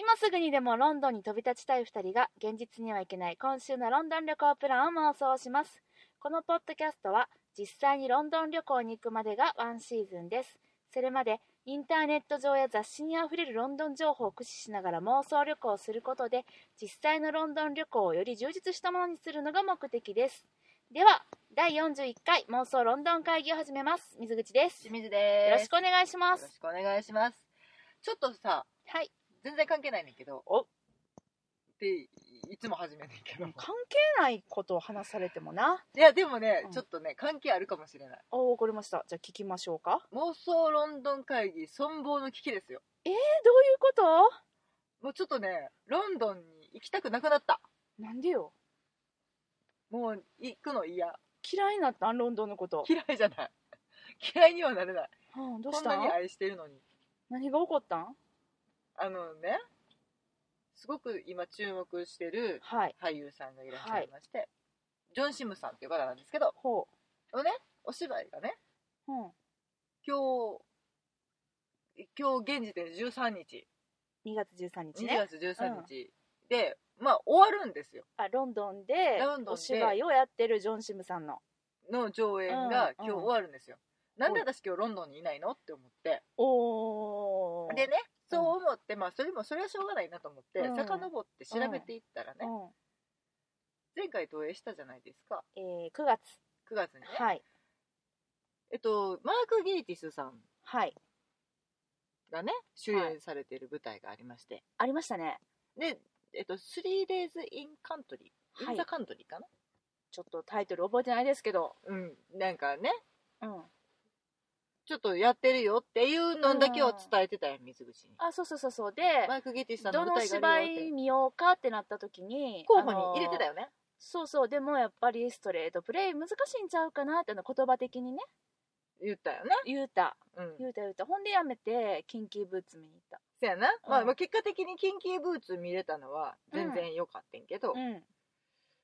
今すぐにでもロンドンに飛び立ちたい2人が現実には行けない今週のロンドン旅行プランを妄想します。このポッドキャストは実際にロンドン旅行に行くまでがワンシーズンです。それまでインターネット上や雑誌にあふれるロンドン情報を駆使しながら妄想旅行をすることで実際のロンドン旅行をより充実したものにするのが目的です。では第41回妄想ロンドン会議を始めます。水口です。清水よです。ろしくお願いしまよろすしくお願いします。ちょっとさはい全然関係ないねんけど。お。っていつも始めんねんけど。関係ないことを話されてもな。いやでもね、うん。ちょっとね関係あるかもしれない。おわかりましたじゃあ聞きましょうか。妄想ロンドン会議存亡の危機ですよ。えー、どういうこと？もうちょっとねロンドンに行きたくなくなった。なんでよ。もう行くの嫌。嫌いになった？んロンドンのこと、嫌いじゃない。嫌いにはなれない。うん、どうした？こんなんに愛してるのに。何が起こったん？あのねすごく今注目してるはい。俳優さんがいらっしゃいまして、ジョン・シムさんっていう方なんですけどほのねお芝居がねう、うん、今日今日現時点で13日。2月13日2ね月13日、でまあ終わるんですよ。あロンドンでロンドンでお芝居をやってるジョン・シムさんの。の上演がうん。今日終わるんですよ、なんで私今日ロンドンにいないのって思って。おー。でねそう思って、まあそれもそれはしょうがないなと思って、うん。遡って調べていったらね、うん。前回投影したじゃないですか。えー、9月。9月にね、はい。えっとマーク・ゲイティスさんはい。がね主演されている舞台がありまして、ありましたね。でえっと 3days in country はい。in the country かな？ちょっとタイトル覚えてないですけど。うん。なんかね。うんちょっとやってるよっていうのだけを伝えてたよ、水口に。あそうそうそうそう。でマイク・ゲイティスさんのどの舞台芝があるよって居見ようかってなった時に候補に入れてたよよね。そうそう。でもやっぱりストレートプレイ難しいんちゃうかなってあの言葉的にね。言ったよね。言うた。うん。言うた言うた。ほんでやめてキンキーブーツ見に行った。そやな。うん。まあ、まあ結果的にキンキーブーツ見れたのは全然良かったんけど、うん。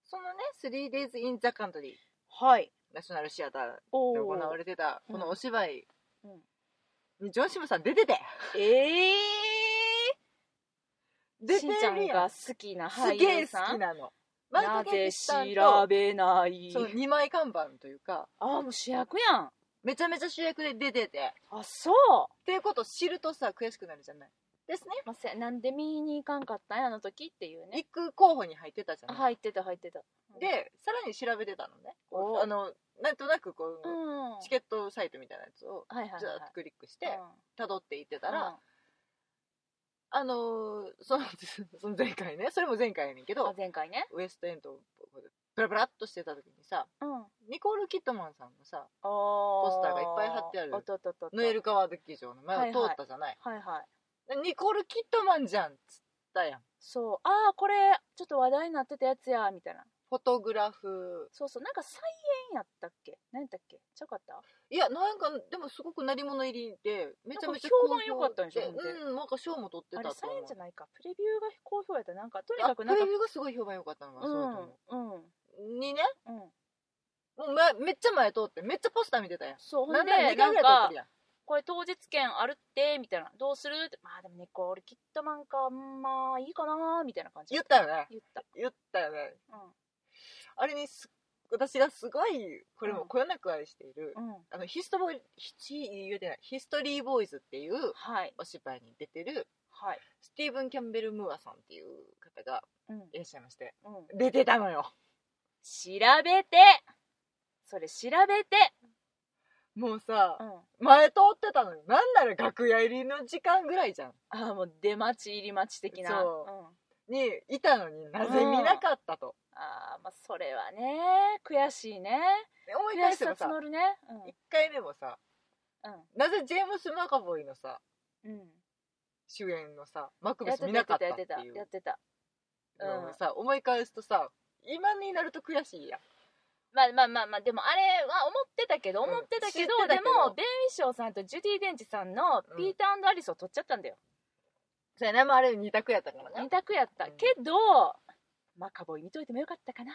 そのね、3days in the country はいナショナルシアターおで行わおれてたこのお芝居うん。にジョン・シムさん出てて。ええ出てしんちゃん。が好きなす俳げえ好優さんきなの。マなイク・ゲイティぜ調と、べないその2枚看板というか、あもう主役やん。めちゃめちゃ主役で出てて、あそう。っていうことを知るとさ、悔しくなるじゃない。ですね。まあ、せなんで見に行かんかったんやあの時っていうね。行く候補に入ってたじゃない。入ってた入ってた。で、さらに調べてたのね。おあの、なんとなくこう、うん。チケットサイトみたいなやつをはいはいはい。ずーっとクリックしてうん。辿っていってたら、うん。あのーその その前回ね。それも前回やねんけあど前回ね。ウエストエンドをブラブラっとしてた時にさうん。ニコール・キットマンさんのさポスターがいっぱい貼ってあるおっとっとっとっと。ノエル川劇場の前を通ったじゃない、はいはいニコール・キットマンじゃんっつったやん。そう。ああこれちょっと話題になってたやつやみたいな。フォトグラフ。そうそう。なんか菜園やったっけ？何やったっけ？ちゃうかった？いやなんかでもすごく鳴り物入りでめちゃめちゃ評判良かったんでしょうんなんか賞も取ってあれたと思う。菜園じゃないか。プレビューが好評やった。なんかとにあかくなんかプレビューがすごい評判良かったのがそうだと思うんうん。う、にね。うん。もうめめっちゃ前通ってめっちゃポスター見てたやん。そう。ほんでなんなら2なん回ぐらい通ってかるやんこれ当日券あるってみたいな。どうする？ってまあでもねこれキットマンかまあいいかなみたいな感じ。言ったよね。言った。言ったよね。うあれにす私がすごいこれもこよなく愛している、んうん。あのヒストボイヒ言うてないヒストリーボーイズっていうはい。お芝居に出てるはい。スティーブン・キャンベル・ムーアさんっていう方がうん。いらっしゃいましてうん。出てたのよ。調べて。それ調べてもうさうん。前通ってたのよ。なんなら楽屋入りの時間ぐらいじゃん。ああもう出待ち入り待ち的な。そう。うん、にいたのになぜ見なかったと、ああまあそれはね。悔しいね。で思い悔しさ返せばさ募るね。1回目もさうん。なぜジェームス・マカボイのさうん。うん主演のさマクベス見なかったやってたっていうやってた。のをさ、思い返すとさ今になると悔しいやんまあまあまあまあでもあれは思ってたけどうん。思ってたけど,、知ってたけど。でもベン・ウィショーさんとジュディ・デンチさんのうん。ピーターアリスを取っちゃったんだよ、そうやな、まあ、あれ二択やったから二ね択やった、うんけどマカボイ見といてもよかったかな。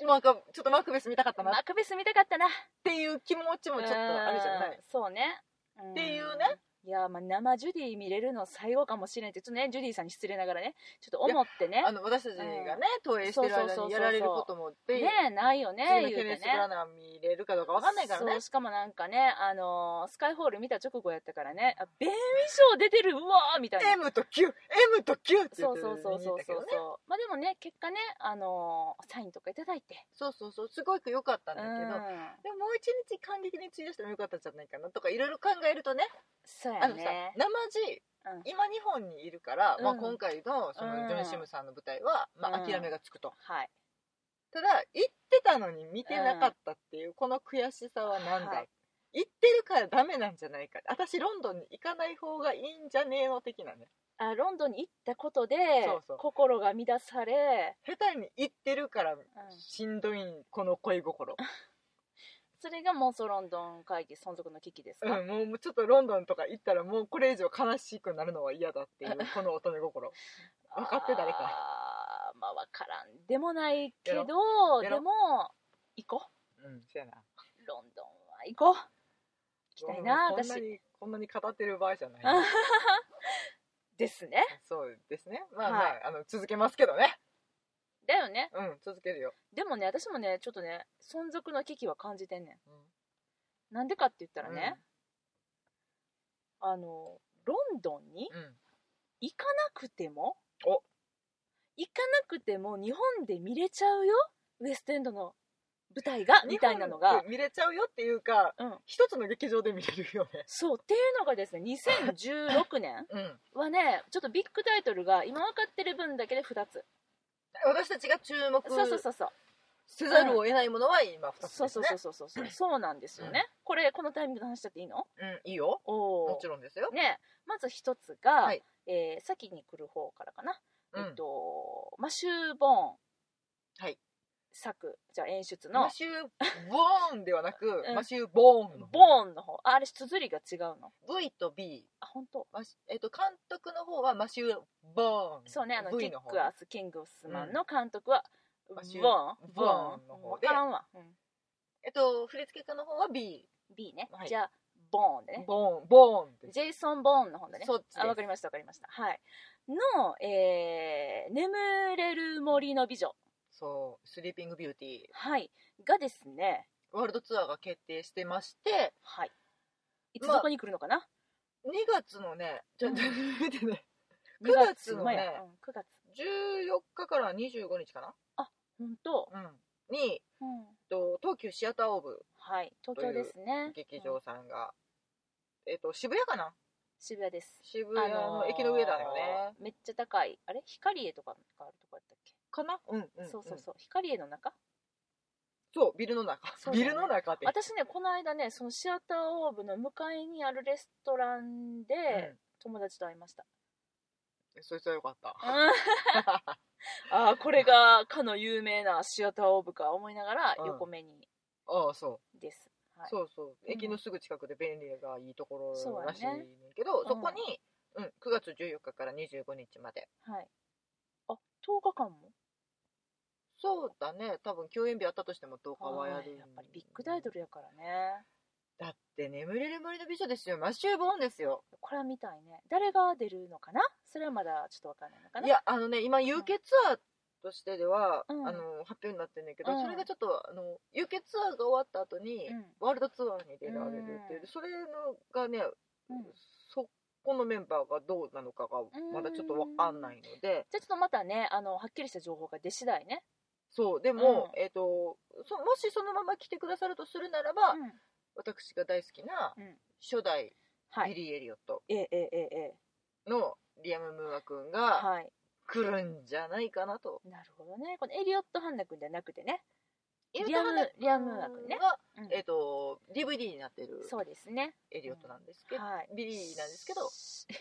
なんかちょっとマクベス見たかったな。っマクベス見たかったな。ていう気持ちもちょっとあるじゃない。うんそうね、ん。っていうねいやまあ生ジュディ見れるの最後かもしれんってちょっとねジュディさんに失礼ながらねちょっと思ってね。あの私たちがね、投影してる間にやられることもってねえないよね次のケネス・ブラナー見れるかどうかわかんないからね。そうしかもなんかねあのースカイホール見た直後やったからねあベンウィ賞出てるうわーみたいな。M と Q M と Q って言ってそうそうそうそうそうねそう。まあでもね結果ねあのーサインとかいただいて。そうそうそうすごく良かったんだけど、うん。でももう一日感激に費やしてもよかったんじゃないかなとかいろいろ考えるとね。そうあのさ生地うん。今日本にいるから、まあ、うん今回のそうん。のジョン・シムさんの舞台は、まあ、うん。諦めがつくと、はい。ただ行ってたのに見てなかったっていうこの悔しさは何だ？い、はい。行ってるからダメなんじゃないか？私ロンドンに行かない方がいいんじゃねえの的なね。あロンドンに行ったことでそうそう。心が乱され、下手に行ってるからうん。しんどいんこの恋心 それが妄想ロンドン会議存続の危機ですか、うん、もうちょっとロンドンとか行ったらもうこれ以上悲しくなるのは嫌だっていう この乙女心。分かって誰か。あーまあ分からん。でもないけやどでも行こう。んそやな。うロンドンは行こう。行きたいなこんな私。にこんなに語ってる場合じゃない。ですね。そうですね。まあまあ,、はい。あの続けますけどねだよね。うん続けるよ、でもね私もねちょっとね存続の危機は感じてんねうん。んなんでかって言ったらね、あのロンドンにうん。行かなくてもお。行かなくても日本で見れちゃうよウエストエンドの舞台がみたいなのが。見れちゃうよっていうかうん。一つの劇場で見れるよね。そうっていうのがですね 2016年うん。はねちょっとビッグタイトルが今分かってる分だけで2つ私たちが注目そうそうそうそう。せざるを得ないものは今2つね、そうそうそうそうそうそう。そうなんですよね、これこのタイミングで話しちゃっていいの？うんいいよ。おもちろんですよ、ね。まず一つが、はい。えー先に来る方からかな、うん。えっとマシュー・ボーン。はい。作じゃあ演出の。マシュー・ボーンではなく、うん。マシュー・ボーンの方。ボーンの方。ああれ綴りが違うの？V と B あ本当マシえっと監督の方はマシュー・ボーン。そうねあの V キックアス・キングスマンの監督は、ボマシューーン。ボーン。の方で分からんわ、うん。えっと振付家の方は B B ね、はい。じゃあボーンでね。ボーン。ボーンジェイソン・ボーンの方でね。そっちあわかりましたわかりました。はい。の、えー、眠れる森の美女。そう。スリーピングビューティーはい。がですねワールドツアーが決定してまして。はい。いつまあどこに来るのかな、2月のねちょっと見てね。2 9月のね前や。うん、9月。14日から25日か本当、な、うん、にうん、と東急シアターオーブ。はい東京ですね。劇うん場さんが、えっと渋谷かな？渋谷です。渋谷の駅の上だよね、あのーめっちゃ高い。あれ？光栄とかがあるとこやったっけ、かな？うんうん、そうそうそう。光栄の中？そうビルの中、そうだね。ビルの中って。私ねこの間ねそのシアターオーブの向かいにあるレストランで友達と会いました、うん、そいつはよかった。ああこれがかの有名なシアターオーブか思いながらうん。横目に。ああそう。です、はい、そうそう、うん。駅のすぐ近くで便利がいいとこそうやねろらしいねんけどそ,、うんこに、うん、9月14日から25日まで。はい、あ10日間も？そうだね。多分休演日あったとしても10日はやるはいやっぱりビッグタイトルやからね。だって眠れる森の美女ですよ。マシュー・ボーンですよ。これは見たいね。誰が出るのかな？それはまだちょっとわかんないのかな？いやあのね今 UK ツアーとしてでは、うん。あの発表になってんねんけど、うん。それがちょっとあの UK ツアーが終わった後に、うん。ワールドツアーに出られるっていう、うん。それのがね、うん。そこのメンバーがどうなのかがまだちょっとわかんないので、じゃあちょっとまたね。あのはっきりした情報が出次第ね、そうでも、うん。えっ、とそもしそのまま来てくださるとするならば、うん。私が大好きなうん。初代はい。ビリー・エリオットええええええ。のリアム・ムーア君がはい。来るんじゃないかなと。なるほどね。このエリオット・ハンナ君じゃなくてね。リリアムリアム・ムーア君ね、が、うん。えっ、と DVD になってるそうですね。エリオットなんですけど、はい。ビリーなんですけど、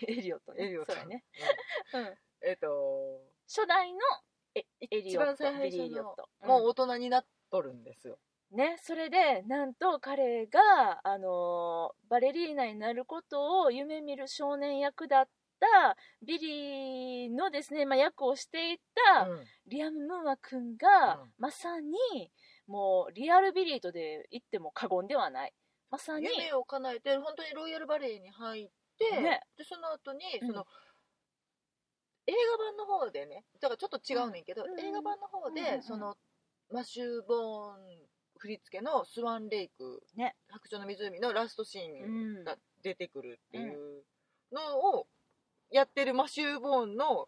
エリオットね。エリオットそうだね、うん。うん、えっ、と初代のエエリオット一番最初のビリー・エリオット、もう大人になっとるんですよ。ね、それでなんと彼が、あのーバレリーナになることを夢見る少年役だったビリーのですね、まあ、役をしていたうん。リアム・ムーア君が、うん。まさにもうリアルビリーとで言っても過言ではない。まさに夢を叶えて本当にロイヤルバレエに入ってて、ね。でその後にうん。その、映画版の方でねだからちょっと違うねんけど、うん。映画版の方で、うんうんうん。そのマシュー・ボーン振り付けの「スワンレイク」ね。白鳥の湖のラストシーうん。ンが出てくるっていうのをやってるマシュー・ボーンの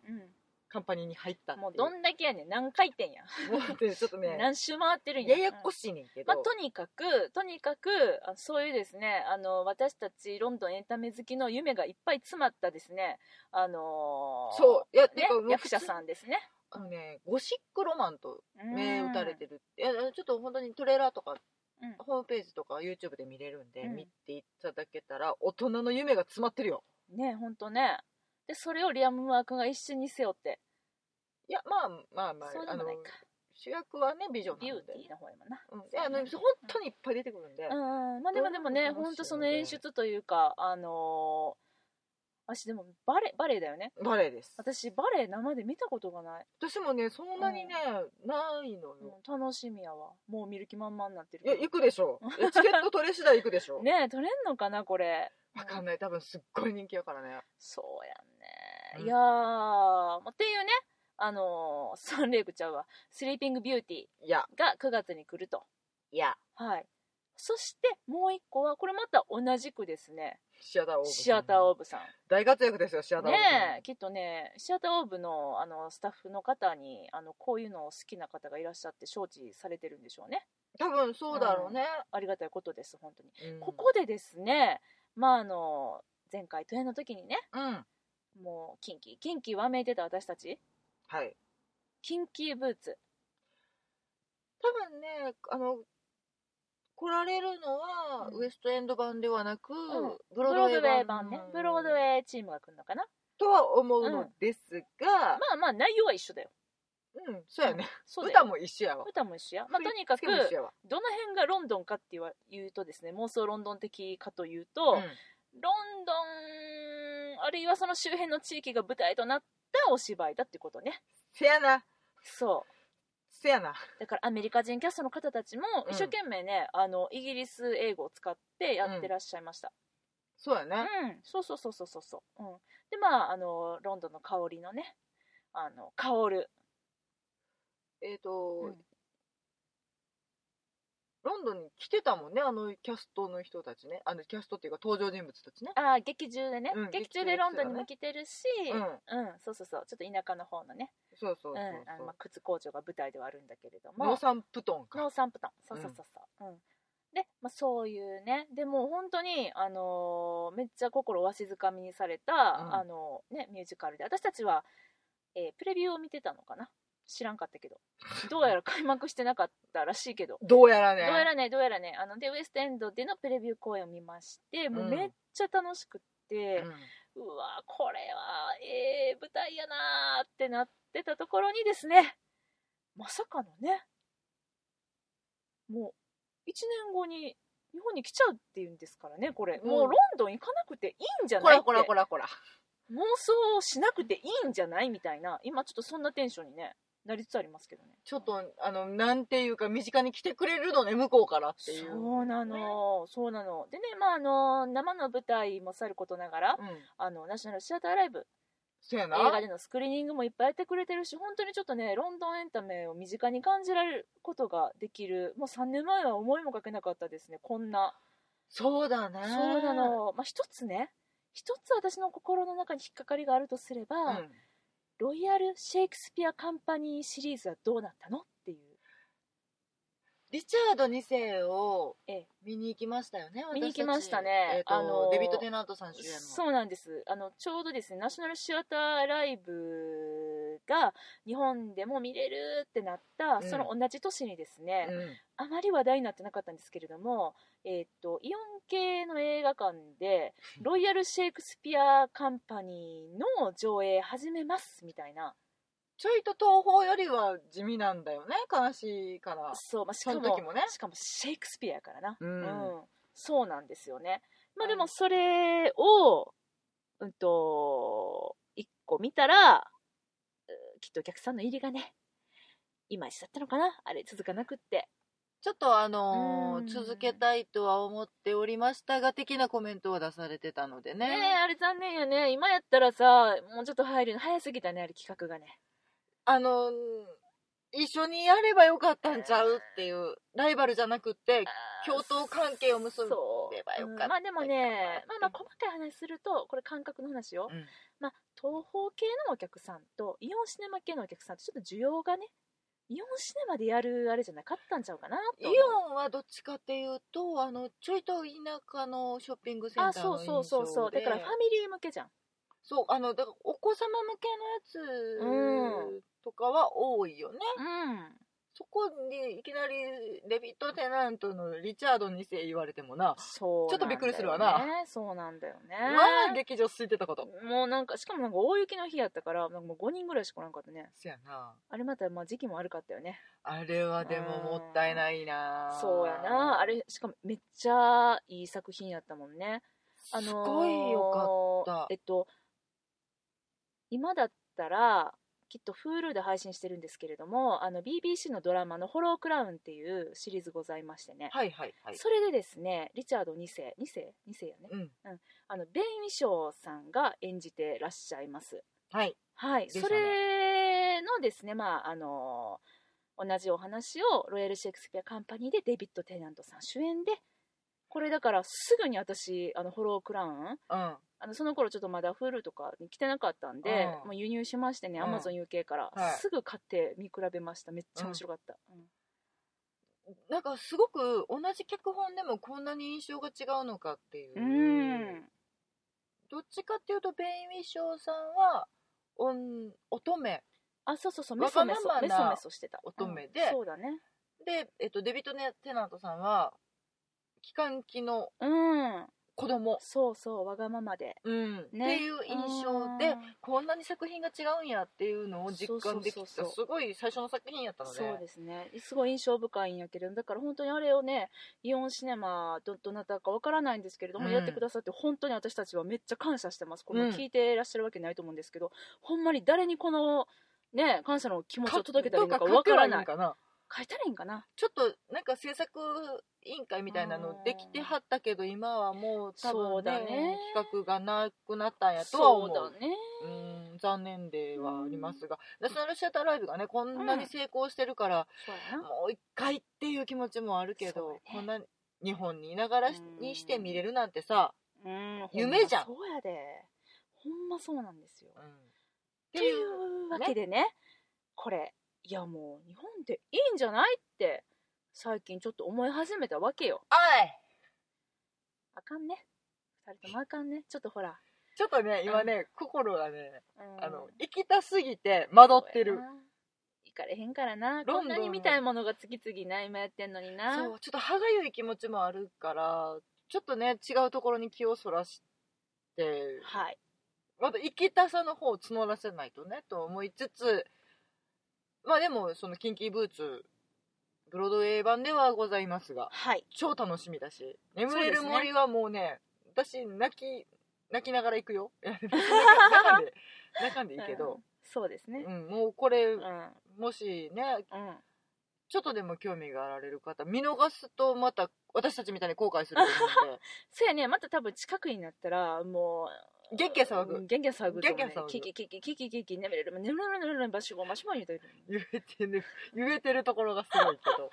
カンパニーに入ったっていう。もうどんだけやねん。何回転や、もうでちょっとね。何周回ってるんや。ややこしいねんけど、まあ、とにかくとにかくあそういうですねあの私たちロンドンエンタメ好きの夢がいっぱい詰まったですね。あのーそう。いや、てね役者さんですね。あのねゴシックロマンと銘打たれるて。るいやちょっと本当にトレーラーとかうん。ホームページとか YouTube で見れるんで、うん。見ていただけたら大人の夢が詰まってるよ。ねほんとねでそれをリアム・マークが一緒に背負って。いやまあまあまあそうでもないか。主役はね美女ビューなんで。ティーの方やもんな。うん、いやあの本当にいっぱい出てくるんで、うん。まあでもでもねどれも楽しいので。ほんとその演出というかあのー私でもバレバレエだよね。バレエです。私バレエ生で見たことがない、私もねそんなにね、ないのよ、うん楽しみやわ。もう見る気満々になってるいや行くでしょチケット取れ次第行くでしょ ねえ取れんのかなこれ。わかんない。多分すっごい人気やからね。そうやんね、うん。いやーまあっていうねあのーサンレイクちゃうわスリーピングビューティーが9月に来ると。いや。はい。そしてもう一個はこれまた同じくですねシアターオーブシアターオーブさん。大活躍ですよシアターオーブねえきっとねシアターオーブのあのスタッフの方にあのこういうのを好きな方がいらっしゃって承知されてるんでしょうね。多分そうだろうね、ありがたいことです本当に、うん。ここでですねまああの前回都営の時にねうんもうキンキキンキわめいてた私たち？はい。キンキーブーツ。多分ねあの来られるのは、うん。ウエストエンド版ではなく、ん。ブブロードウェイ版ね。ブロードウェイチームが来るのかな？とは思うのですが、まあまあ内容は一緒だよ。うんそうやね、そうだよ。歌も一緒やわ。歌も一緒や、まあ、とにかく振り付けも一緒やわ。どの辺がロンドンかって言わ言うとですね妄想ロンドン的かというと、うん。ロンドンあるいはその周辺の地域が舞台となったお芝居だってことね。せやな。そう。せやな。だからアメリカ人キャストの方たちもうん。一生懸命ね、あのイギリス英語を使ってやってらっしゃいました、そうやね、うん。そうそうそうそうそう。そう、うん、でまああのロンドンの香りのねあの香る、えっ、と、うんロンドンに来てたもんねあのキャストの人たちね。あのキャストっていうか登場人物たちね。あー劇中でね、うん劇中でロンドンにも来てるし、うん。うんそうそうそう。ちょっと田舎の方のね。そうそうそうそう、うんあのまあ、靴工場が舞台ではあるんだけれども。ノーサンプトンか。ノーサンプトン。そうそうそうそう、うん。で、まあ、そういうね。でもう本当に、あのーめっちゃ心わしづかみにされた、うん。あのね、ミュージカルで。私たちは、えープレビューを見てたのかな知らんかったけど。どうやら開幕してなかったらしいけど。どうやらね。どうやらねどうやらね。あのでウエストエンドでのプレビュー公演を見ましてもうめっちゃ楽しくって、うん。うわこれはええ舞台やなーってなってたところにですねまさかのねもう1年後に日本に来ちゃうっていうんですからねこれ、うん。もうロンドン行かなくていいんじゃこないって。らこらこらこら。妄想しなくていいんじゃないみたいな今ちょっとそんなテンションにねなりつつありますけどね。ちょっとあのなんていうか身近に来てくれるのね向こうからっていう。そうなの、そうなの。でねまああの生の舞台もさることながら、うん。あのナショナルシアターライブ。そうやな。映画でのスクリーニングもいっぱいやってくれてるし本当にちょっとねロンドンエンタメを身近に感じられることができる。もう3年前は思いもかけなかったですねこんな。そうだね。そうなの。まあ一つね一つ私の心の中に引っかかりがあるとすれば、うんロイヤル・シェイクスピア・カンパニーシリーズはどうなったの？っていう。リチャード2世をええ。見に行きましたよね見に行きましたね。えーとあのーデビッド・テナントさん主演の。そうなんです。あのちょうどですねナショナルシアターライブが日本でも見れるってなった、うん。その同じ年にですね、うん。あまり話題になってなかったんですけれども、えーっとイオン系の映画館でロイヤル・シェイクスピア・カンパニーの上映始めますみたいな。ちょいと東宝よりは地味なんだよね悲しいから。そう、まあ、しかもね。しかもシェイクスピアやからな、うん。そうなんですよね。まあでうんもそれをうんと1個見たらうきっとお客さんの入りがねいまいちだったのかな？あれ続かなくって。ちょっとあのーうん。続けたいとは思っておりましたが的なコメントを出されてたのでね。ねえあれ残念やね。今やったらさもうちょっと入るの早すぎたねあれ企画がね。あのー一緒にやればよかったんちゃうっていうライバルじゃなくって共闘関係を結べそうばよかった。う。んまあでもねまあまあ細かい話するとこれ感覚の話よ、うん。まあ東宝系のお客さんとイオンシネマ系のお客さんとちょっと需要がねイオンシネマでやるあれじゃなかったんちゃうかなイオンはどっちかっていうとあのちょいと田舎のショッピングセンターあそうの印象そうそうそうだでからファミリー向けじゃんそうあのだからお子様向けのやつとかは多いよね、うん。そこにいきなりデビッド・テナントのリチャード2世言われてもなそうちょっとびっくりするわな。そうなんだよね。まあ劇場空いてたこと。もうなんかしかもなんか大雪の日やったからなんかもう5人ぐらいしか来なかったね。そやな。あれまたまあ時期も悪かったよね。あれはでももったいないな。そうやな。あれしかもめっちゃいい作品やったもんね。あのーすごいよかった。えっと今だったらきっと Hulu で配信してるんですけれどもあの BBC のドラマの「ホロークラウン」っていうシリーズございましてね、はいはいはい。それでですねリチャード2世2世2世やね。うん。あのベン・ウィショーさんが演じてらっしゃいます。はい。はい、ね。れのですね、まああの同じお話をロイヤル・シェイクスピア・カンパニーでデビッド・テナントさん主演でこれだからすぐに私あのホロークラウンうん。あのその頃ちょっとまだ Hulu とかに来てなかったんで、うん。もう輸入しましてね、うん。Amazon UK から、はい。すぐ買って見比べました。めっちゃ面白かった、うん。なんかすごく同じ脚本でもこんなに印象が違うのかっていう、うん。どっちかっていうとベイン・ウィショーさんはおん乙女。あそうそうそう。メソメソ。メソメソしてた。乙女で。うん。そうだね。で、えっと、デビッド・ネテナントさんは機関機のうん。子供。そうそうわがままで。うん。ね。っていう印象でうん。こんなに作品が違うんやっていうのを実感できそうそうそうたすごい最初の作品やったので。そうですね。すごい印象深いんやけれどだから本当にあれをねイオンシネマどどなたかわからないんですけれども、うん。やってくださって本当に私たちはめっちゃ感謝してます。このうん。聞いてらっしゃるわけないと思うんですけど、ほんまに誰にこのね感謝の気持ちを届けたらいいのかわからない。かな書いたらいいんかな？ちょっとなんか制作委員会みたいなのできてはったけど今はもう多分ねだね。企画がなくなったんやとは思う。そうだね。うん残念ではありますが、ナショナルシアターライブがねこんなに成功してるから、そうやな。もう一回っていう気持ちもあるけど、ね。こんな日本にいながらうんにして見れるなんてさ、うん夢じゃん。そうやで。ほんまそうなんですよ。うん、っといていううわけでねこれいやもう日本でいいんじゃないって最近ちょっと思い始めたわけよ。おい。あかんね。二人ともあかんね。ちょっとほら、ちょっとね今ね、心がねうん。あの行きたすぎて惑ってる。そうやな。行かれへんからな。ロンドンこんなに見たいものが次々な今やってんのにな。そうちょっと歯がゆい気持ちもあるからちょっとね違うところに気をそらして。はい。まだ行きたさの方を募らせないとねと思いつつまあでもそのキンキーブーツブロードウェイ版ではございますがはい。超楽しみだし眠れる森はもうね私泣き泣きながら行くよ。泣かんで泣かんでいいけうん。ど、そうですね。うんもうこれうん。うんもしねちょっとでも興味があられる方見逃すとまた私たちみたいに後悔すると思うんで。そうやね。また多分近くになったらもうゲッゲ騒ぐうんゲンゲン騒ぐと思うねゲンゲン騒ぐキキキキキキキキ眠れる眠れる眠れるバシゴマシモ言うてる言えてる言えてるところがすごいけど、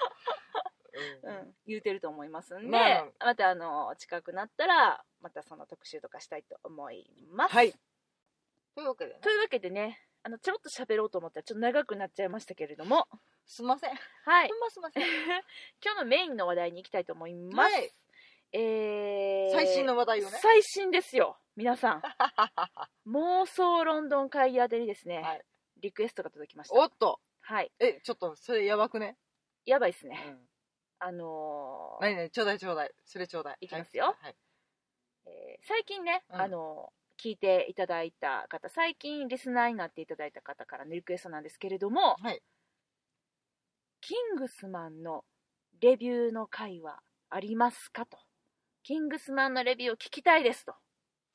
うんうん、言うてると思いますんで、まあまたあの近くなったらまたその特集とかしたいと思います。はいというわけでねというわけでねあのちょろっと喋ろうと思ったらちょっと長くなっちゃいましたけれどもすいませんはいほんますいません今日のメインの話題に行きたいと思います。はいえー最新の話題をね最新ですよ皆さん 妄想ロンドン会議宛てにですね、はい。リクエストが届きました。おっと。はい。えちょっとそれやばくね、やばいですね、うん、あのー何々ちょうだいちょうだい。それちょうだい。いきますよ。はい。えー最近ね、うん。あの聞いていただいた方最近リスナーになっていただいた方からのリクエストなんですけれどもはい。キングスマンのレビューの回はありますかと。キングスマンのレビューを聞きたいですと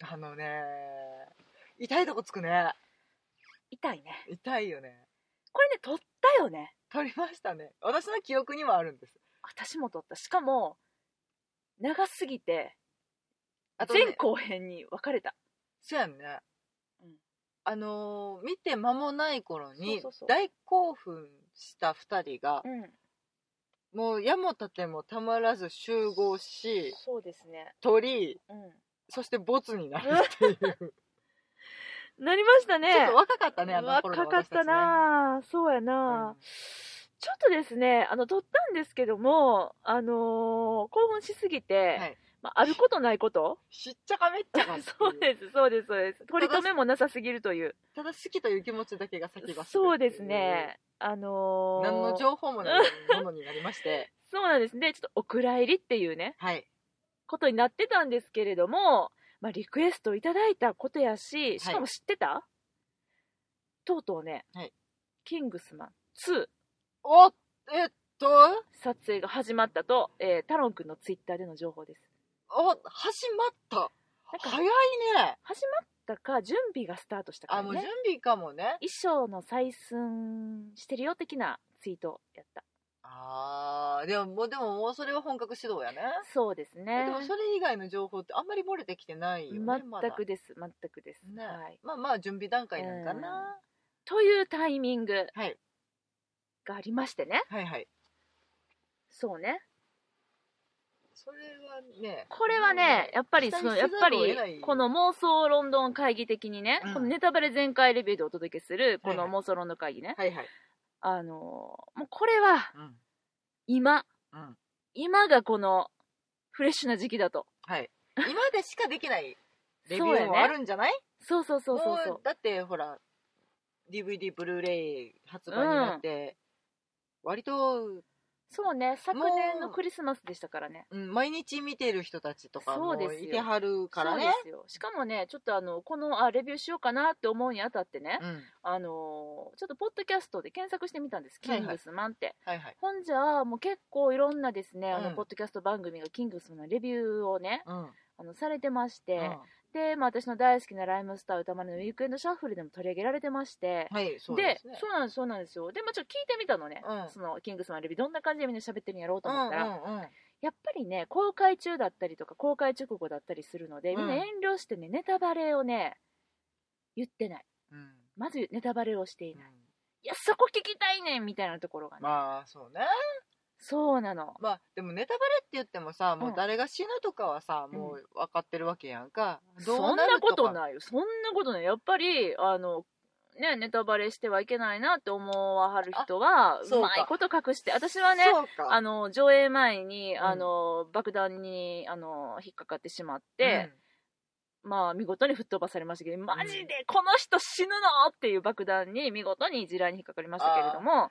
あのね痛いとこつくね。痛いね。痛いよね。これね撮ったよね。撮りましたね。私の記憶にはあるんです。私も撮った。しかも長すぎてあとね前後編に分かれた。そうやんね、うん。あのー見て間もない頃にそうそうそう。大興奮した2人がうん。もう矢も盾もたまらず集合しそうですね。鳥うんそしてボツになるっていう、ちょなりましたね。っと若かったねあの頃の若かったな。そうやな、ちょっとですねあの撮ったんですけどもあのー興奮しすぎて、はい。まあ、あることないこと。しっちゃかめっちゃかそうですそうですそうです。取り留めもなさすぎるという。ただ好きという気持ちだけが先走るっていそうですね。あのー何の情報もないものになりまして。そうなんですね。ちょっとお蔵入りっていうね。はいことになってたんですけれども、まあ、リクエストいただいたことやししかも知ってた、とうとうね、はい。キングスマン2おえっと？撮影が始まったと、えータロン君のツイッターでの情報です。お始まった。なんか早いね。始まったか準備がスタートしたからね。あもう準備かもね。衣装の採寸してるよ的なツイートやったあーでもでももうそれは本格指導やね。そうですね。でもそれ以外の情報ってあんまり漏れてきてないよね全くです全くです、ね。はい、まあまあ準備段階なんかな、というタイミングはい。がありましてね。はいはい。そうね。それはねこれはねやっぱりそのやっぱりこの妄想ロンドン会議的にね、うん。このネタバレ全開レビューでお届けするこのはい。は妄想ロンドン会議ね、はいはいあのーもうこれはうん今。うん今がこのフレッシュな時期だと。はい。今でしかできないレビューもあるんじゃない？そうそうそうそうそう。もだってほら DVD ブルーレイ発売になって、割と、そうね昨年のクリスマスでしたからね。うん、毎日見てる人たちとかもいてはるからね。しかもねちょっとあのこのあレビューしようかなって思うにあたってね、うん。あのーちょっとポッドキャストで検索してみたんです「キングスマン」って、はいはい。ほんじゃもう結構いろんなですねあの、うんポッドキャスト番組がキングスマンのレビューをねうんあのされて。まして、うんで、まあ、私の大好きなライムスター歌丸のウィークエンドシャッフルでも取り上げられてまして。はいそうでね。そうなんですそうなんですよ。で、まあ、ちょっと聞いてみたのね、うん。そのキングスマンレビューどんな感じでみんな喋ってるんやろうとうん思ったら、うんうん。やっぱりね公開中だったりとか公開直後だったりするので、うん。みんな遠慮してねネタバレをね言ってない。うん。まずネタバレをしていない、うん。いやそこ聞きたいねんみたいなところがね、まあそうねそうなの。まあでもネタバレって言ってもさもう誰が死ぬとかはさ、うん。もう分かってるわけやんか、どそうんななことない。よそんなことない。やっぱりあのねネタバレしてはいけないなって思わはる人はそうまいこと隠して。私はねそうか。あの上映前に、ん。あの爆弾にあの引っかかってしまって、まあ見事に吹っ飛ばされましたけどマジでこの人死ぬのっていう爆弾に見事に地雷に引っかかりましたけれども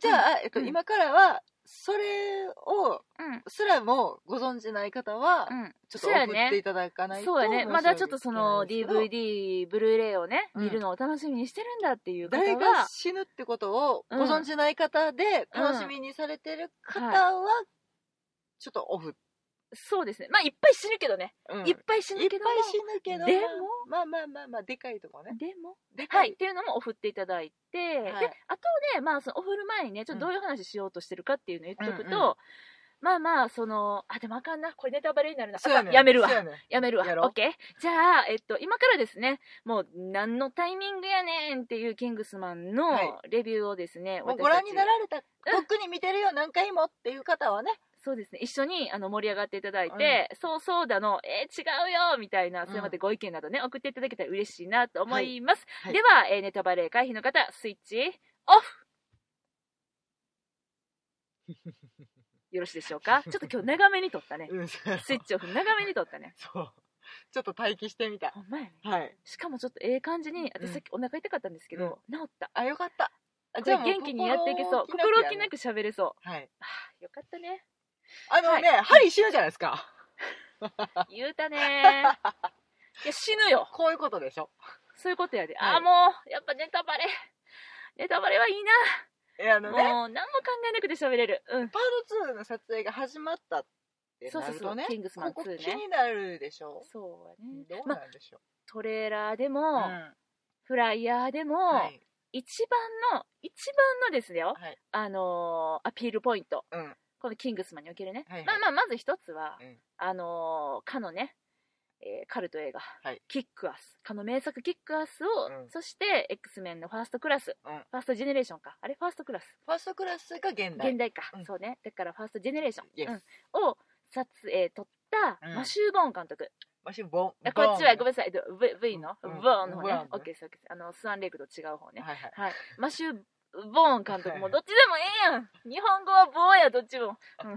じゃあ、えっと、うん今からはそれをうん。すらもご存じない方は、うん。ちょっとそうや送っていねただかないとそうやね。まだちょっとその DVD ブルーレイをね、うん。見るのを楽しみにしてるんだっていう方誰がは死ぬってことをうんご存じない方で楽しみにされてる方は、ちょっとオフ、そうですね。まあいっぱい死ぬけどね、うん。いっぱい死ぬいっけどぱい死ぬけどでも？まあまあまあまあでかいとこね。でも？でかはい、っていうのも送っていただいて、はい。であとね、まあ、その送る前にね、ちょっとどういう話しようとしてるかっていうのを言っとくと、うんうん。まあまあ、その、あ、でもあかんな、これネタバレになるな、やめるわ。やねやめるわ、オッケー？じゃあ、えっと、今からですね、もう、何のタイミングやねんっていうキングスマンのはい。レビューをですね、ご覧にならられた、とっくに見てるよ。何回もっていう方はねそうですね、一緒にあの盛り上がっていただいて、そうそうだの、えー違うよみたいな、それまでご意見などね、送っていただけたら嬉しいなと思います。はいでは、えーネタバレ回避の方、スイッチオフ よろしいでしょうか？ちょっと今日長めに撮ったね。スイッチオフ長めに撮ったね。そうちょっと待機してみたほんまやね。はいしかもちょっとええ感じに、うん私さっきお腹痛かったんですけど、治った。あよかったあこれもう元気にやっていけそう。心心置きなく喋れそう。はいあーよかったね。あのね、針死ぬじゃないですか 言うたね いや、死ぬよ。こういうことでしょそういうことやで。はいああ、もう、やっぱネタバレ。ネタバレはいいな。えあのねもう、何も考えなくて喋れる。うん。パート2の撮影が始まったってそうそうそう。なるとねキングスマン2ここ気ね。になるでしょそうやね。どうまあ、なんでしょう、トレーラーでうも、んフライヤーでも、はい一番の、一番のですよ、はいあのーアピールポイント。うんこのキングスマンにおけるね、はいはい。まあまあまず一つは、うん。あのーかのね、えーカルト映画、はい。キックアス。かの名作キックアスを、うん。そして X メンのファーストクラス、うん。ファーストジェネレーションか。あれファーストクラス。ファーストクラスが現代。現代か、うん。そうね。だからファーストジェネレーション、Yes うん。を撮影撮った、うん。マシュー・ボーン監督。マシンボン。あこっちはごめんなさい。えっと V, v の、うん。ボーンの方ね。ボーンねオッケーですオッケーですあのスワンレイクと違う方ね。はいはい。はい。マシュー・ボーン監督もはい。どっちでもええやん。日本語はボーやどっちも、うん、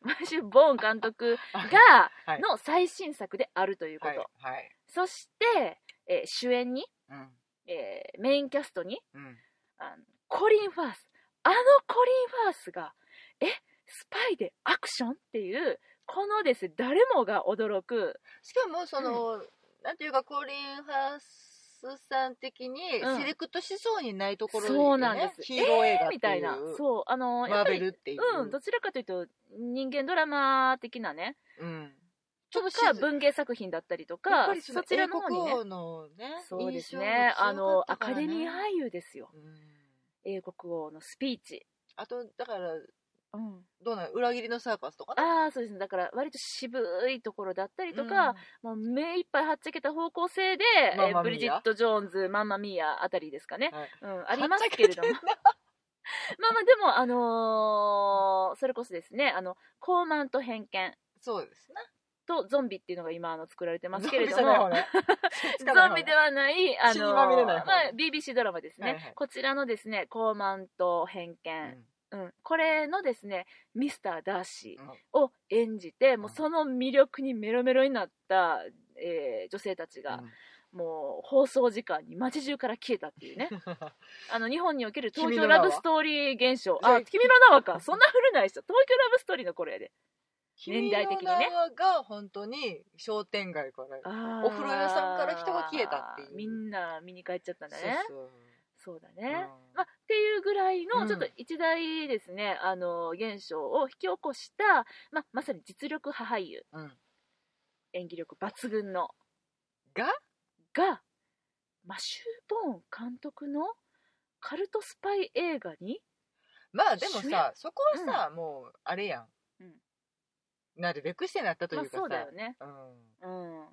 マシュー・ボーン監督がはい。の最新作であるということ、はい。はい。そして、えー主演に、うん。えーメインキャストにうん。あのコリン・ファース。あのコリン・ファースがえスパイでアクションっていうこのです。ね誰もが驚く。しかもその、なんていうかコリン・ハースさん的にうん。セレクトしそうにないところ、ねそうなんです。ヒーロー映画みたいな。そうあのやマーっぱりベルっていう、うんどちらかというと人間ドラマ的なね。うん。ちょっとか。文芸作品だったりとかそのそちらの方にね。ねそうですね。あのアカデミー俳優ですよ。うん。英国王のスピーチ、あとだからうん、どうなの？裏切りのサーカスとかね。ああそうですね。だから割と渋いところだったりとか、もう目いっぱいはっちゃけた方向性で、えーブリジット・ジョーンズマンマミーアあたりですかね、はい。うん、ありますけれども。まあまあでもあのーそれこそですねあの高慢と偏見。そうですね。とゾンビっていうのが今あの作られてますけれども。ゾンビではない、あのまあ、BBC ドラマですね、はいはい。こちらのですね、高慢と偏見、うんこれのですね、ミスター・ダーシうん。ーを演じて、もううんその魅力にメロメロになった、えー女性たちが、もう放送時間に街中から消えたっていうね、あの日本における東京ラブストーリー現象、ああ、君の名はか、そんな古ない人、東京ラブストーリーの頃やで。年代的にね君の名はが本当に商店街からお風呂屋さんから人が消えたっていう。みんな見に帰っちゃったんだね。そうそう。だそうね。うん。まあ、っていうぐらいうん。のちょっと一大ですね、あの現象を引き起こした、まあ、まさに実力派俳優。うん。演技力抜群の。が？がマシュー・ボーン監督のカルトスパイ映画にまあでもさそこはさ、もうあれやん、うん。なるべくしてなったというかさ、まあそうだよね。うん、うん。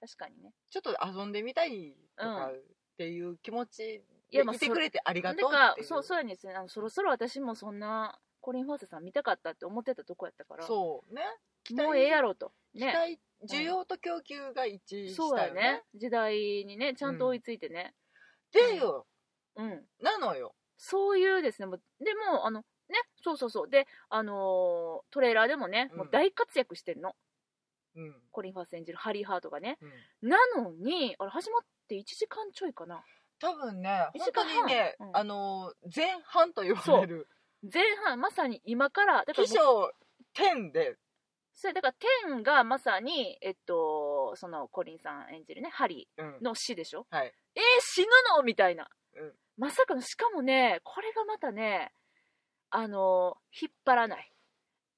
確かにね。ちょっと遊んでみたいとかうん。っていう気持ちいやまあでいてくれてありがでとうってそうそうやねんですね。あのそろそろ私もそんなコリン・ファースさん見たかったって思ってたとこやったから。そうね。もうええやろと。期ね待需要と供給が一致したよそうやね。ね時代にねちゃんと追いついてね。でよ、うん。なのよ。そういうですね、でも、あの、ね、そうそうそう。で、あのートレーラーでもね、うん。もう大活躍してるの。うん、コリン・ファース演じるハリー・ハートがね。うん、なのに、あれ始まって1時間ちょいかな。多分ね一本当にね、うん。あの前半と言われる。前半、まさに今から、だから起承10で。それだから天がまさに、えっと、そのコリンさん演じるね、ハリうん。ーの死でしょ？はい。えー、死ぬの？みたいな。うん。まさかの、しかもね、これがまたね、あのー引っ張らない。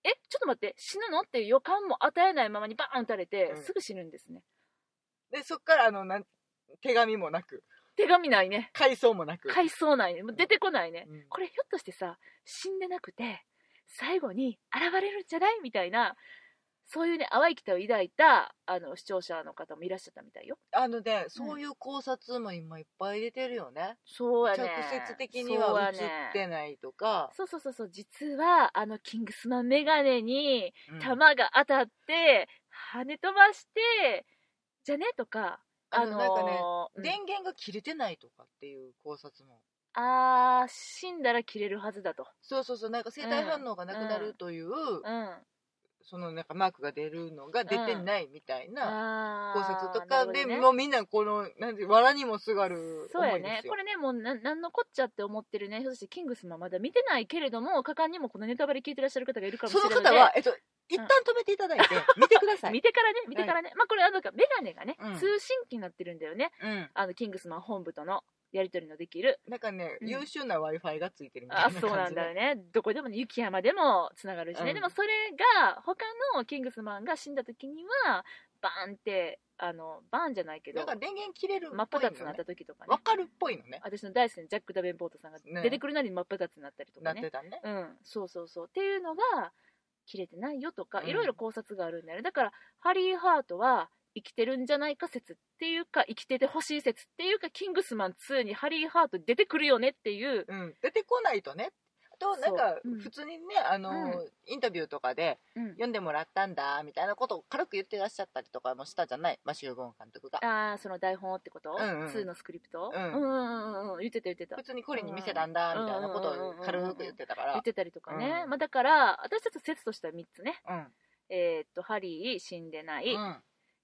え、ちょっと待って、死ぬの？っていう予感も与えないままにバーン撃たれて、うん。すぐ死ぬんですね。でそっからあのなん手紙もなく手紙ないね。回想もなく、回想ないね。もう出てこないね。うんこれひょっとしてさ、死んでなくて、最後に現れるんじゃない？みたいな、そういうね、淡い期待を抱いた、あの、視聴者の方もいらっしゃったみたいよ。あのねそういう考察も今いっぱい出てるよね、そうや直ね。接的には映ってないとか、そうそうそうそう、実は、あの、キングスマンメガネに、うん弾が当たって、跳ね飛ばして、じゃね？とか、あのなんかねうん電源が切れてないとかっていう考察もあー、死んだら切れるはずだと。そうそうそうなんか生体反応がなくなるという、うん。そのなんかマークが出るのが出てないみたいなあ考察となかで、るほどね。もうみんなこのなんて藁にもすがるそうや思いですよ。ね。これねもうななんのこっちゃって思ってるね。そしてキングスマンまだ見てないけれども果敢にもこのネタバレ聞いてらっしゃる方がいるかもしそのれないので。方は、えっと、一旦止めていただいて、見てください。見てからね。見てからね、まあこれあのメガネがね、うん。通信機になってるんだよね。うん。あのキングスマン本部とのやり取りのできる。なんかね、うん。優秀な Wi-Fi がついてるみたいな感じそうなんだよね。どこでもね雪山でもつながるしね、うん。でもそれが他のキングスマンが死んだ時にはバーンってあのバーンじゃないけどなんか電源切れるっ真っぽいのね。二つになった。時とかね。わかるっぽいのね。私の大好きなジャック・ダベンポートさんがね。出てくるなり真っ二つになったりとかね。なってたね。うん、そうそうそう。っていうのが切れてないよとかうん。いろいろ考察があるんだよね。だからハリー・ハートは生きてるんじゃないか説っていうか生きててほしい説っていうかキングスマン2にハリー・ハート出てくるよねっていう。うん、出てこないとね。となんか普通にねあの、うん。インタビューとかでうん。読んでもらったんだみたいなことを軽く言ってらっしゃったりとかもしたじゃない？マシュー・ゴーン監督が。ああその台本ってこと、うんうん。2のスクリプト、うん。うんうんうんうん言ってた言ってた普通にコリンに見せたんだみたいなことを軽く言ってたから言ってたりとかね、うんまあ、だから私たち説としては3つねうんえーっとハリー死んでない、うん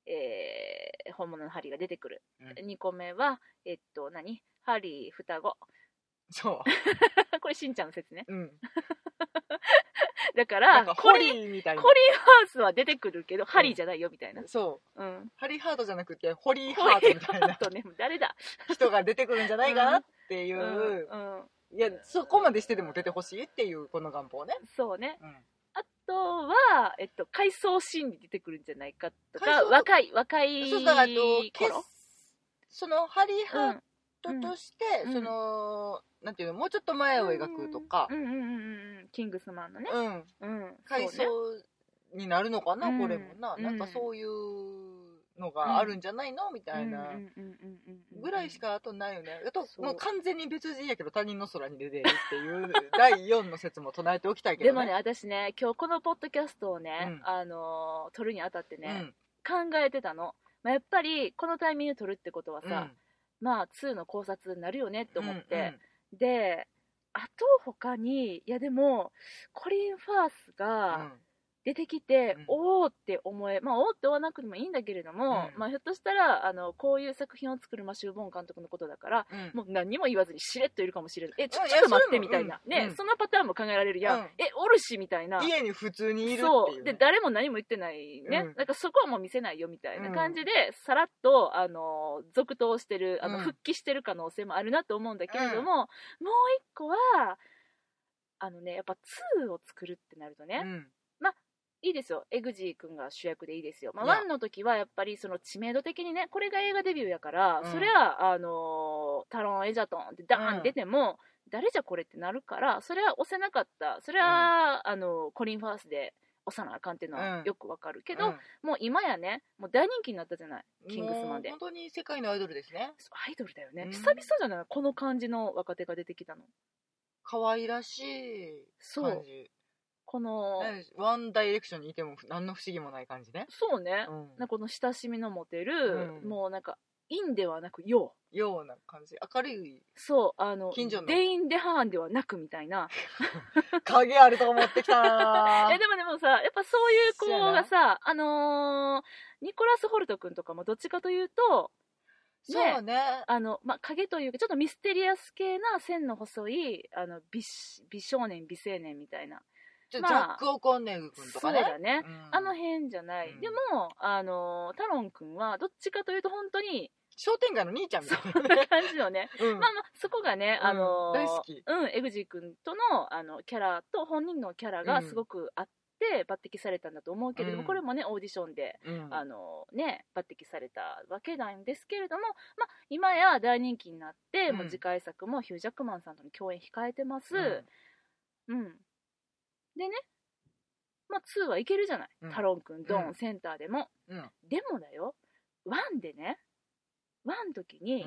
えー本物のハリーが出てくる、うん。2個目はえっと何？ハリー双子。そ これしんちゃんの説ね。う、うん、だからコリーみたいな。コリンハウスは出てくるけど、ハリーじゃないよみたいな。そう。うん。ハリーハートじゃなくてホリーハートみたいな。あとね誰だ？人が出てくるんじゃないかなっていう、うん、うん、いやそこまでしてでも出てほしいっていうこの願望ね、そうねとは、えっと、回想シーンに出てくるんじゃないかとか若い若いそうだからあとけ頃そのハリーハーうんトとして、うんそのなんていうのもうちょっと前を描くとか。うんうんうんキングスマンのね。うん、うん回想になるのかな、うん。これもな、うんなん。かそういうのがあるんじゃないの？みたいなうんうんうんうんうんぐらいしかあとないよね。あともう完全に別人やけど他人の空に出てるっていう 第4の説も唱えておきたいけどね。でもね私ね今日このポッドキャストをね、うん。あのー撮るにあたってうん。ね、考えてたの、まあ、やっぱりこのタイミングで撮るってことはさ、まあ2の考察になるよねって思って、であと他にいやでもコリン・ファースうん。が出てきて、うん。おおって思えまあおおって思わなくてもいいんだけれども、うん。まあ、ひょっとしたらあのこういう作品を作るマシュー・ボーン監督のことだからもう何にも言わずにしれっといるかもしれない。えちょっと待ってみたいな、ね、そのパターンも考えられるやん、うん。えおるしみたいな。家に普通にいるそいうで誰も何も言ってないね、うん。なんかそこはもう見せないよみたいな感じで、さらっとあの続投してるあの、うん。復帰してる可能性もあるなと思うんだけれども、もう一個はあのねやっぱ2を作るってなるとね、うんいいですよ。エグジー君が主役でいいですよ、まあ、いや。1の時はやっぱりその知名度的にねこれが映画デビューやから、うん。そりゃあのタロン・エジャトンってダーンうん。出ても、誰じゃこれってなるからそれは押せなかった。それは、あのコリン・ファースで押さなあかんっていうのはうん。よくわかるけど、うん。もう今やねもう大人気になったじゃないキングスマンで。本当に世界のアイドルですね。アイドルだよね、うん。久々じゃないこの感じの若手が出てきたの。可愛らしいそう。感じこの、ねワンダイレクションにいても何の不思議もない感じね、そうね、うん。この親しみの持てる、うん。もうなんか陰ではなく陽。ような感じ。明るい。そうあの近所の。デイン・デハーンではなくみたいな。影あると思ってきた でもでもさやっぱそういう子がさあのーニコラス・ホルト君とかもどっちかというとそうね。あの、まあ、影というかちょっとミステリアス系な線の細いあの美美少年美青年みたいなジャック・オコンネル君とかね。そうだね、うん。あの辺じゃない、うん。でもあのタロン君はどっちかというと本当に商店街の兄ちゃんみたいそんな感じのね。な、うん。まあまあそこがね、あのうん大好き。うん、エグジー君とのあのキャラと本人のキャラがすごくあって抜擢されたんだと思うけれども、うん。これもねオーディションで、うん。あのね、抜擢されたわけなんですけれども、まあ、今や大人気になって、うん。もう次回作もヒュージャックマンさんとの共演控えてます、うんでね、まあ、2はいけるじゃない、うん、タロン君ドン、うん、センターでも、うん、でもだよ1でね1の時に、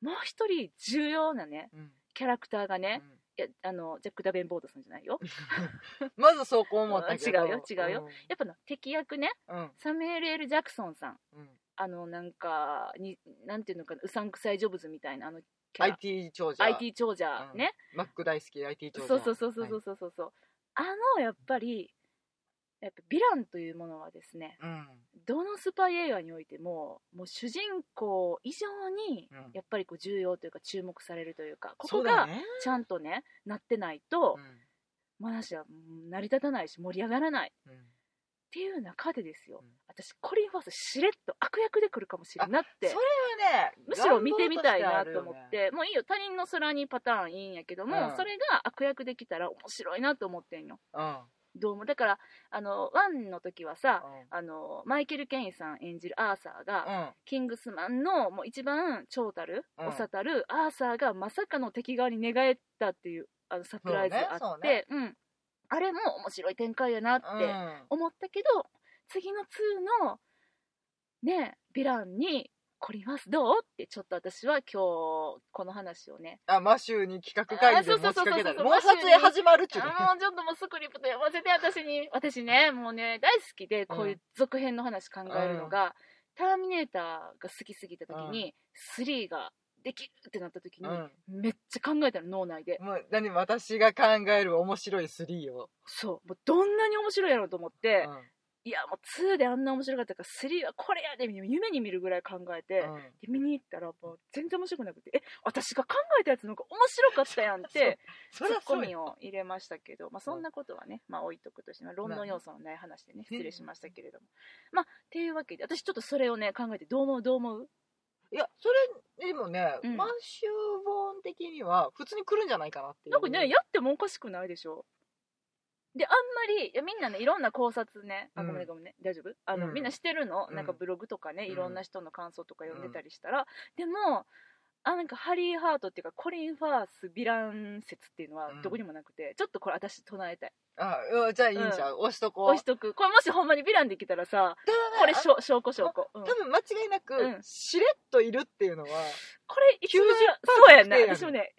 もう一人重要なね、キャラクターがね、いやあのジャック・ダベンボードさんじゃないよ。まずそうこう思ったけど。違うよ違うよ、やっぱの敵役ね、サミュエル・エル・ジャクソンさん、あのなんかになんていうのかなうさんくさいジョブズみたいなあの IT 長者。IT 長者、ね。マック大好き IT 長者。そうそうそうそうそうそうそう、はいあのやっぱりやっぱヴィランというものはですねはいうん。どのスパイ映画においてももう主人公以上にうん。やっぱりこう重要というか注目されるというかここがちゃんとねなってないと、うん。話はうん成り立たないし盛り上がらない。っうんていう中でですよ、うん。私コリン・ファースしれっと悪役で来るかもしれんなって。それはねむしろ見てみたいなと思っててもういいよ他人の空にパターンいいんやけども、うん。それが悪役できたら面白いなと思ってんよ。あどうも。だからあのワンの時はさるよねあのマイケル・ケインさん演じるアーサーが、うん。うんキングスマンのもう一番長たるうん。長たるアーサーがまさかの敵側に寝返ったっていうあのサプライズがあってそうね。うんあれも面白い展開やなってうん。思ったけど、次の2のねヴィランにコリン・ファースどう？ってちょっと私は今日この話をね。あマシューに企画会議で持ちかけたもう撮影始まるっちゅうもうちょっともうスクリプト読ませて私に。私ねもうね大好きでこういう続編の話考えるのが、ターミネーターが好きすぎた時に、3ができるってなった時に、うん。めっちゃ考えたの脳内で。もう何私が考える面白い3を、そう。もうどんなに面白いやろうと思って、うん。いやもう2であんな面白かったから3はこれやで夢に見るぐらい考えて、うん。で見に行ったらもう全然面白くなくてえ私が考えたやつの方が面白かったやんってそツッコりゃそうよ。ミを入れましたけど、まあ、そんなことはね、まあ、置いとくとして、まあ、ロンドン要素のない話でね失礼しましたけれども、まあっていうわけで私ちょっとそれをね考えてどう思うどう思ういやそれでもね、うん。マンシューボーン的には普通に来るんじゃないかなっていう。なんかねやってもおかしくないでしょ？であんまりいやみんなねいろんな考察ねあうん。ごめんごめんね。大丈夫？あの、うん。みんなしてるの？うん。なんかブログとかねうん。いろんな人の感想とか読んでたりしたら、でもあなんかハリー・ハートっていうかコリン・ファースヴィラン説っていうのはうん。どこにもなくて、ちょっとこれ私唱えたい。あうんじゃあいいんじゃん、押しとこう押しとく。これもしほんまにヴィランできたらさこれしょ証拠証拠、うん。多分間違いなく、うん。しれっといるっていうのはこれ一番90%そうやんな。私もね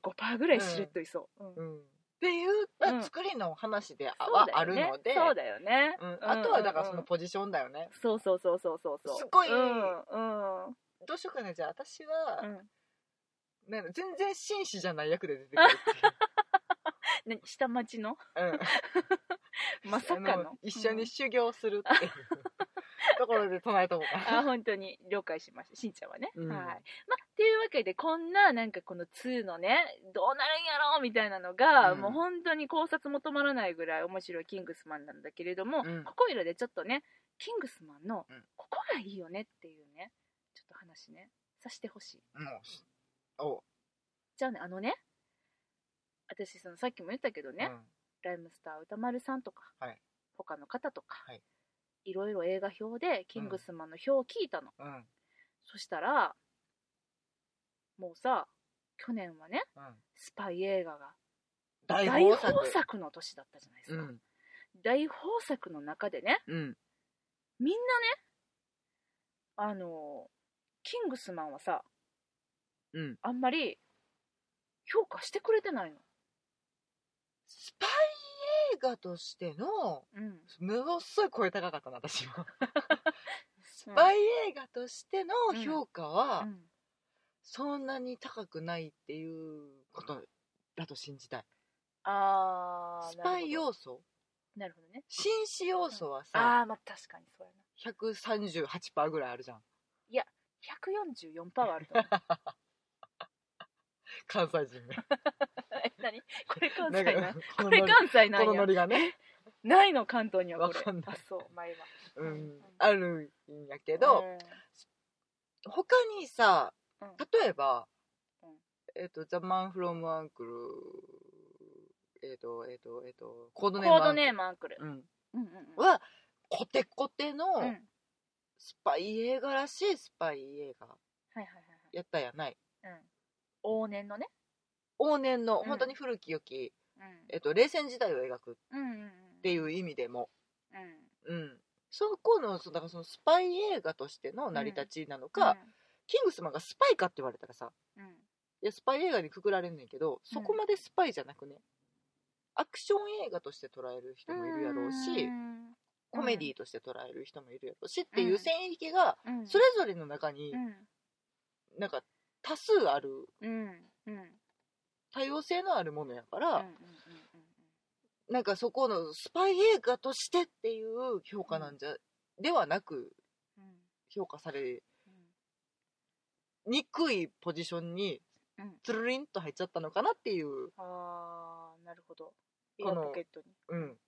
95%ぐらいしれっといそう、うん。うん。っていう、うん。作りの話ではあるので。そうだよね、うん。あとはだからそのうんポジションだよね、そうそうそうそうそうそう。すごい。うんうんどうしようかな。じゃあ私は、うん。なんか全然紳士じゃない役で出てくるって 何？下町の？まさかの？あの一緒に修行するっていう。ところで唱えとこうかなあ本当に。了解しました。しんちゃんはね、うん。はい。まあっていうわけでこんななんかこの2のねどうなるんやろうみたいなのが、うん。もう本当に考察も止まらないぐらい面白いキングスマンなんだけれども、うん。ここいらでちょっとねキングスマンのうん。ここがいいよねっていうねと話ね。させてほしい。もうおじゃあねあのね私そのさっきも言ったけどね、ライムスター歌丸さんとか、はい。他の方とか、はい。いろいろ映画表でキングスマンの表を聞いたの、うん。うん。そしたらもうさ去年はねうん。スパイ映画が大大豊作の年だったじゃないですか、うん。大豊作の中でねうん。みんなねあのキングスマンはさうん。あんまり評価してくれてないの。スパイ映画としてのうん。ものすごい声高かったな私も。スパイ映画としての評価はうん。そんなに高くないっていうことだと信じたい。あースパイ要素？どなるほどね。紳士要素はさああまあ確かにそうやな。138%ぐらいあるじゃん144%はあると思う。関西人ね。え何？これ関な？ん西なかこれ関西なんこのやノリがね。ないの関東にはこれ。わかんない。あそう前はうんあるんやけど他にさうん。うん例えばうん。えっと「ザ・マン・フロム・アンクル」えっとえっとえっとコードコネームードネームアンクル。うん。うんうんうん。はコテコテうのん。はいスパイ映画らしいスパイ映画。はいはいやったやない。はいうん。往年のね。往年のうん。本当に古き良き、うん。えっと、冷戦時代を描く。っうんうんうん。ていう意味でも、うん。うん、そこのそだからそのスパイ映画としての成り立ちなのか、キングスマンがスパイかって言われたらさうん。うんいやスパイ映画にくくられんねんけどそこまでスパイじゃなくね、アクション映画として捉える人もいるやろうし、うんコメディとして捉える人もいるやろうしっていう線引きがうん。それぞれの中にうん。なんか多数ある多様性のあるものやから、なんかそこのスパイ映画としてっていう評価なんじゃ、ではなくうん。評価されうん。にくいポジションにうん。つるりんと入っちゃったのかなっていう、ああなるほど。エアポケットに。うん、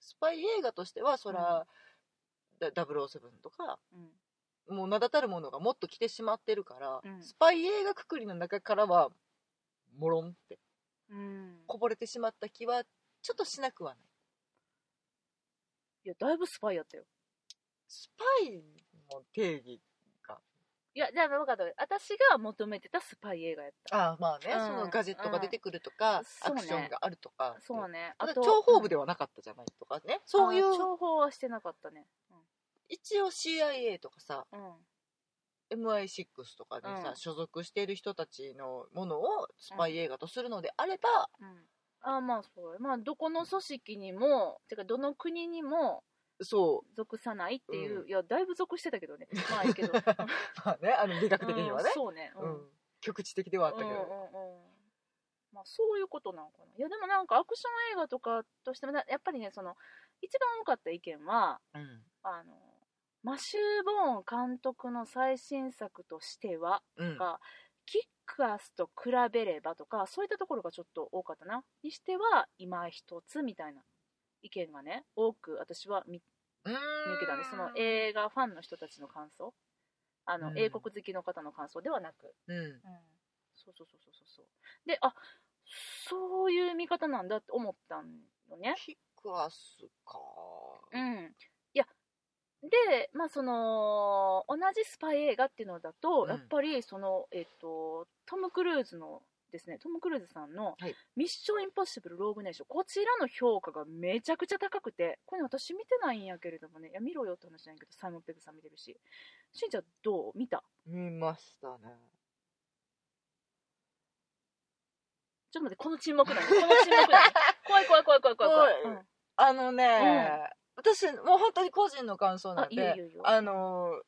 スパイ映画としてはそら、だ007とかうん。もう名だたるものがもっと来てしまってるから、うん。スパイ映画くくりの中からはもろんってうん。こぼれてしまった気はちょっとしなくはない。いやだいぶスパイやったよ。スパイの定義がいやじゃあ分かった私が求めてたスパイ映画やった。ああまあね、うん。そのガジェットが出てくるとか、うん。アクションがあるとか。そうね。ああと諜報部ではなかったじゃないとかね。そういう。あ情報はしてなかったね。一応 CIA とかさうん、うん MI6 とかでさ、うん。所属している人たちのものをスパイ映画とするのであれば、うん。あまあそう。まあどこの組織にもてかどの国にもそ属さないっていう、うん。いやだいぶ属してたけどね。まあいいけど。うまあねあの美学的にはね。うん、そうね。ううん。ん、局地的ではあったけど、うんうんうんまあそういうことなのかな。いやでもなんかアクション映画とかとしてもなやっぱりねその一番多かった意見はうん。あのマシュー・ボーン監督の最新作としてはうん。がキックアスと比べればとかそういったところがちょっと多かったな。にしては今一つみたいな意見がね多く私は見見受けたんでその映画ファンの人たちの感想。あの、うん。英国好きの方の感想ではなく、うん。そうそうそうそうそうそう。であそういう見方なんだって思ったのね。キックアスか。うん。いやでまあその同じスパイ映画っていうのだと、うん。やっぱりそのえっとトム・クルーズのですねトム・クルーズさんのはい「ミッション・インポッシブル・ローグ・ネーション」こちらの評価がめちゃくちゃ高くてこれ私見てないんやけれどもねいや見ろよって話なんやけどサイモン・ペグさん見てるし。しんちゃんどう見た？見ましたね。ちょっと待ってこの沈黙なのこの沈黙なの 怖い怖い怖い怖い怖い怖い、怖い。うん。あのね、私もう本当に個人の感想なんでよいいよあの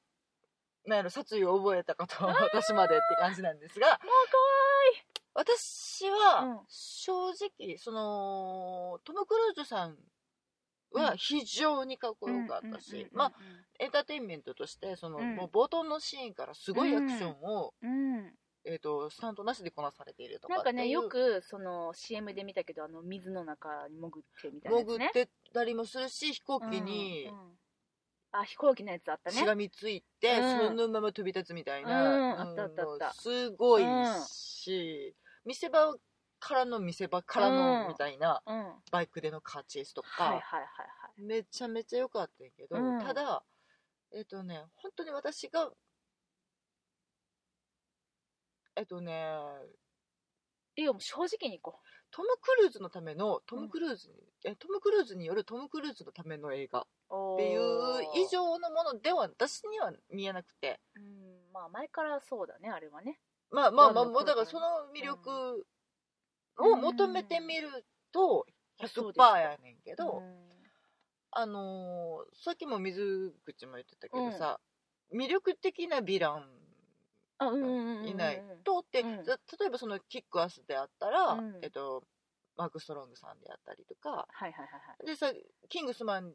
なんやろ殺意を覚えたかと私までって感じなんですが。もう私はうん。正直そのトム・クルーズさんは非常にかっこよかったし、まあエンターテインメントとしてその、うん。もう冒頭のシーンからすごいアクションを、えー、とスタントなしでこなされているとかなんかねよくその CM で見たけどあの水の中に潜ってみたいなね。潜ってたりもするし飛行機にうんうん。あ飛行機のやつあったね。しがみついて、うん。そのまま飛び立つみたいうん。な、あったあったあった。すごいうん。し、見せ場からの見せ場からのうん。みたいなバイクでのカーチェイスとか、はいはいはいめちゃめちゃ良かったんやけど、うん。ただえっ、とね本当に私がえっ、とねいいよもう正直にいこトム・クルーズのためのトム・クルーズに、えトム・クルーズによるトム・クルーズのための映画。っうていう以上上のものでは私には見えなくて。うんまあ前からそうだねあれはねまあまあまあもうだからその魅力を求めてみると100%やねんけど、うん。あのーさっきも水口も言ってたけどさ、魅力的なヴィランいないとって、うん。ざ例えばそのキックアスであったら、うん。えっと、マーク・ストロングさんであったりとかでさキングスマン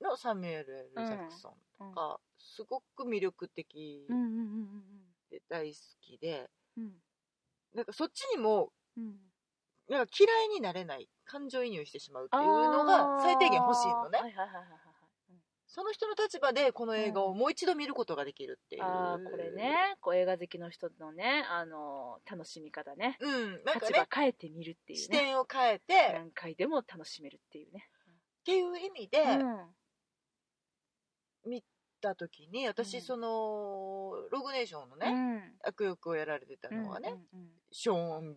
のサミュエル・ L ジャクソンうん。とか、すごく魅力的うんうんうんで大好きで、うん。うんなんかそっちにもうん。なんか嫌いになれない感情移入してしまうっていうのが最低限欲しいのね。あーはいはいはいはいはい。うん。その人の立場でこの映画をもう一度見ることができるっていう、あーこれね。こう映画好きの人のねあの楽しみ方ね。うん。なんか立場ね変えてみるっていう視ね点を変えて、っ何回でも楽しめるっていうね。ていう意味でうん。見た時に私、うん。そのログネーションのね、うん。悪役をやられてたのはね、ショーン・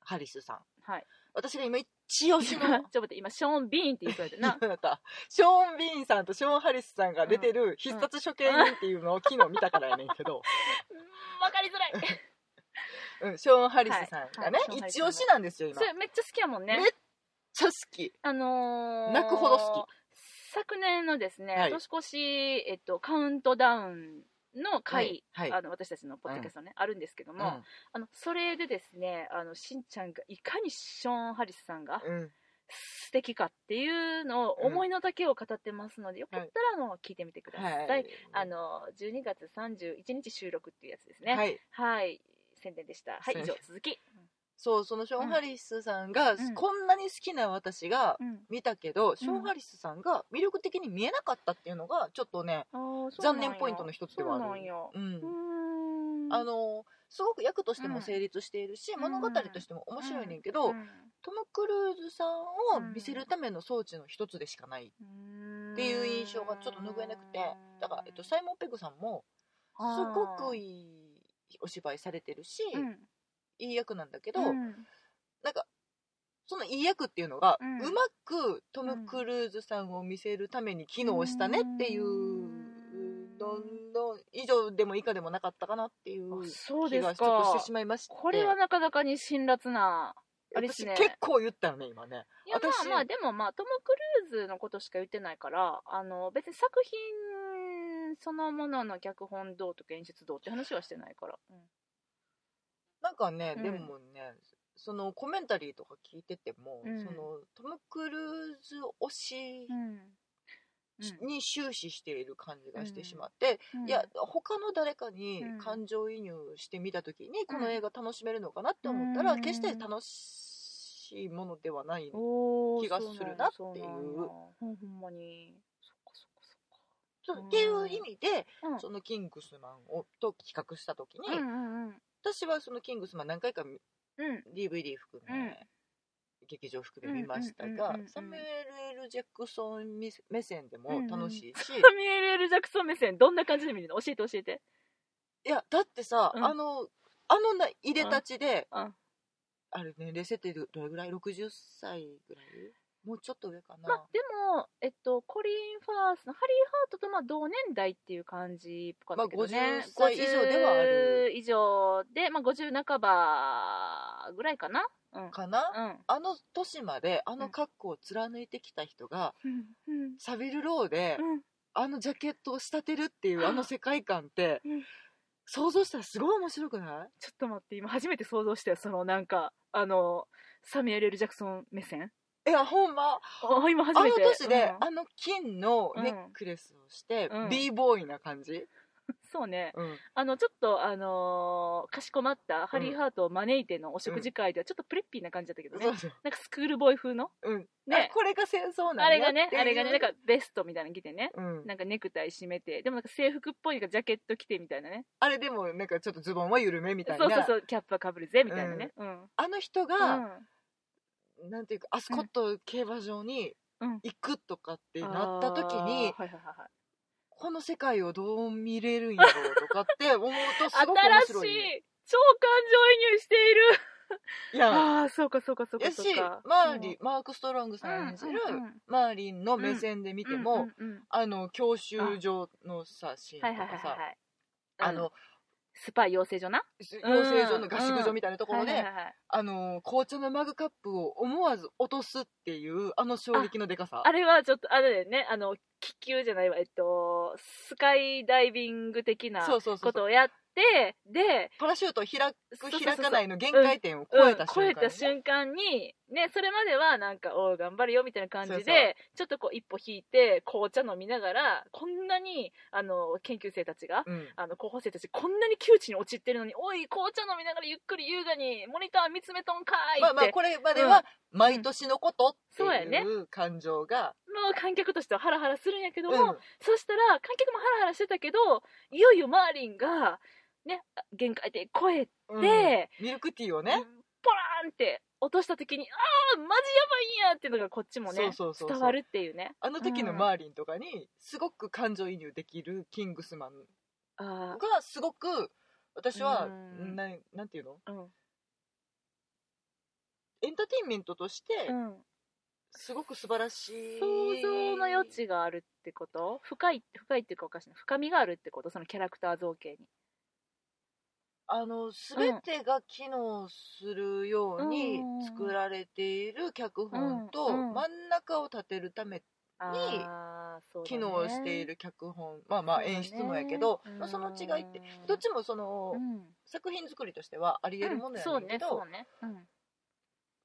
ハリスさん。はい。私が今一押しちょのっと待って今ショーン・ビーンって言いそうやったな ショーン・ビーンさんとショーン・ハリスさんが出てる必殺処刑人っていうのを昨日見たからやねんけど、うん。わかりづらい。うん、ショーン・ハリスさんがね、はい。はい。一押しなんですよ今。それめっちゃ好きやもんねめっちゃ好き。あのー泣くほど好昨年のですね、はい。年越し、えっと、カウントダウンの回、はいあの私たちのポッドキャストね、あるんですけども、うん。あのそれでですねあのしんちゃんがいかにショーン・ハリスさんがうん。素敵かっていうのを思いの丈を語ってますので、よかったらあの聞いてみてください、はい。あの12月31日収録っていうやつですね。はい。はい、宣伝でした。はい以上続き、そうそのショーン・ハリスさんが、うん。こんなに好きな私がうん。見たけど、ショーン・ハリスさんが魅力的に見えなかったっていうのがちょっとねあーそうんや。念ポイントの一つではある。そうなんや。うん。うーん。あのすごく役としてうんも成立しているし、うん。物語としても面白いねんけど、うん。トム・クルーズさんを見せるための装置の一つでしかないっていう印象がちょっと拭えなくて。だから、えっと、サイモン・ペグさんもすごくいいお芝居されてるし、うんいい役なんだけど、うん。なんかそのいい役っていうのが、ううんまくトム・クルーズさんを見せるために機能したねっていうのの以上でも以下でもなかったかなっていうあそう気ですがちょっとしてかしまいまして。これはなかなかに辛辣なあれですね。私結構言ったよね今ね。いやまあ私まあでもまあトム・クルーズのことしか言ってないからあの別に作品そのものの脚本どうとか演出どうって話はしてないから、なんかね、うん。でもねそのコメンタリーとか聞いてても、うん。そのトム・クルーズ推しに終始している感じがしてしまって、うん。いや他の誰かにうん。感情移入してみた時にこの映画楽しめるのかなって思ったら、うん。決して楽しいものではない、気がするなっていう。そうほんまに。っていう意味で、うん。そのキングスマンをと企画した時に、うんうんうん私はそのキングスマン何回か DVD 含め、うん。劇場含め見ましたがサミュエル・ L ジャクソン目目線でも楽しいし、サミュエル・エル・ジャクソン目線どんな感じで見るの？教えて教えて。いやだってさ、うん。あのあのな入れたちで、うん。あれ年齢設定どれぐらい？60歳ぐらい？もうちょっと上かな、まあでもえっとコリン・ファースのハリー・ハートとまあ同年代っていう感じっぽかったけどね、まあ50歳以上ではある。50以上でまあ50半ばぐらいかな。うん。かな、うん。あの年まであの格好を貫いてきた人が、うん。うん。サビルローで、うん。あのジャケットを仕立てるっていうあの世界観って、うん。想像したらすごい面白くない？ちょっと待って今初めて想像したよそのなんかあのサミュエル・ジャクソン目線いやほんま。あ今初あのめて年で、うん。あの金のネックレスをして、うん。b ボーイな感じ、そうね。うん。あのちょっとあのーかしこまったハリー・ハートを招いてのお食事会ではちょっとプレッピーな感じだったけどね、そうそう。なんかスクールボーイ風の？うん。ね。あこれが戦争なんだあれがねっていう。あれがねなんかベストみたいなの着てね。うん、なんかネクタイ締めて。でもなんか制服っぽいなんかジャケット着てみたいなね。あれでもなんかちょっとズボンは緩めみたいな。そうそうそう。キャップはかぶるぜみたいなね。うん、あの人うが、んなんていうかアスコット競馬場にうん。行くとかってなった時に、あーはいはいはいはい。この世界をどう見れるんやろうとかって思うとすごく面新し白いい超感情移入している。いや。ああそうかそうかそうかやしそうか。マーリン、マーク・ストロングさん演じる、うんうんうん。マーリンの目線で見ても、うんうんうんあの教習所のさシーはいはいンとかさはい。はいあの、スパイ養成所な？養成所の合宿所みたいなところで、あの紅茶のマグカップを思わず落とすっていうあの衝撃のでかさ。あれはちょっとあれだよね。あの気球じゃないわ。えっとスカイダイビング的なことをやってでパラシュートを開く開かないの限界点を超えた瞬間に、うん超えた瞬間にねそれまではなんかおう頑張るよみたいな感じでちょっとこう一歩引いて紅茶飲みながらこんなにあの研究生たちがうん。あの候補生たちこんなに窮地に陥ってるのにおい紅茶飲みながらゆっくり優雅にモニター見つめとんかいって、まあまあこれまでは毎年のことっていう感情が、もう観客としてはハラハラするんやけども、うん。そしたら観客もハラハラしてたけどいよいよマーリンがね限界点超えて、うん。ミルクティーをね、ポラーンって落とした時にああマジやばいんやっていうのがこっちもね伝わるっていうね。あの時のマーリンとかにすごく感情移入できるキングスマンあがすごく私はうん。ななんていうの？あうん。エンターテインメントとしてうん。すごく素晴らしい。想像の余地があるってこと？深い深いっていうかおかしいな。深みがあるってこと？そのキャラクター造形にあの全てが機能するように作られている脚本と真ん中を立てるためあーそうだね。機能している脚本。まあまあ演出もやけど、うんまあ、その違いってどっちもそのうん。作品作りとしてはあり得るものやけど、ねそうね。うん。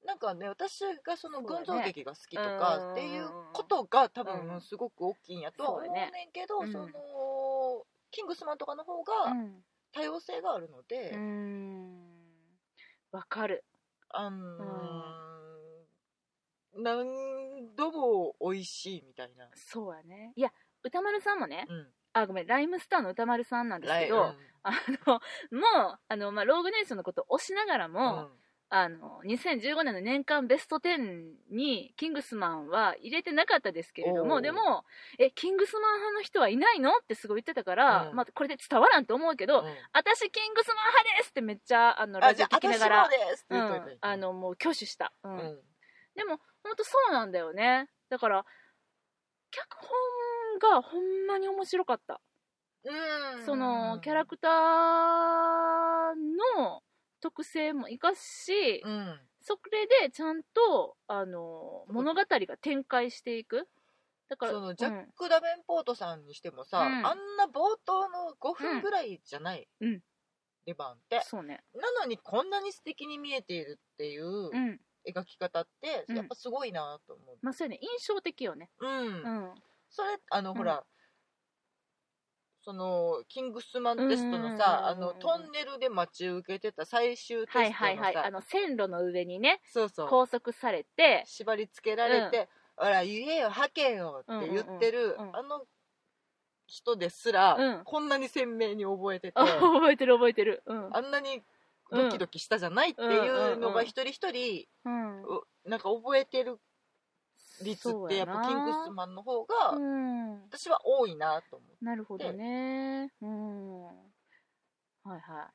なんかね私がその群像劇が好きとうん。かっていうことが多うん。分すごく大きいんやとは思うねんけど、そのキングスマンとかの方うがん多様性があるので、わかる。あのー何度も美味しいみたいな、そうやね。いや歌丸さんもねうん、あごめんライムスターの歌丸さんなんですけど、ライあのもうあの、まあ、ローグネーションのことを推しながらうん。も、あの2015年の年間ベスト10にキングスマンは入れてなかったですけれどもでもえキングスマン派の人はいないの？ってすごい言ってたから、うんまあ、これで伝わらんと思うけど、うん。私キングスマン派ですってめっちゃあのラジオ聞きながらあのもう挙手した、うん。うん。でも本当そうなんだよね。だから脚本がほんまに面白かった。うん。そのキャラクターの特性も生かし、うん。それでちゃんとあの物語が展開していく。だからそのジャッうんク・ダベンポートさんにしてもさ、うん。あんな冒頭の5分ぐらいじゃない、うん。レバンって。そうね。なのにこんなに素敵に見えているっていううん。描き方ってうん。やっぱすごいなと思う。まあそうやね。印象的よね。うん、うん。それあのうん。ほら、そのキングスマンテストのうんうんうんうんさあのトンネルで待ち受けてた最終テストのさ、はいはいはい。あの線路の上にねそうそう。拘束されて縛り付けられて「ほら言えよ吐けよ」って言ってる、うんうんうんうん。あの人ですら、うん。こんなに鮮明に覚えてて、あ 覚えてる覚えてる。うん。あんなにドキドキしたじゃないっていうのが一人一人、うん。うなんか覚えてる率ってやっぱキングスマンの方が、うん。私は多いなと思なるほどね。うん。はいは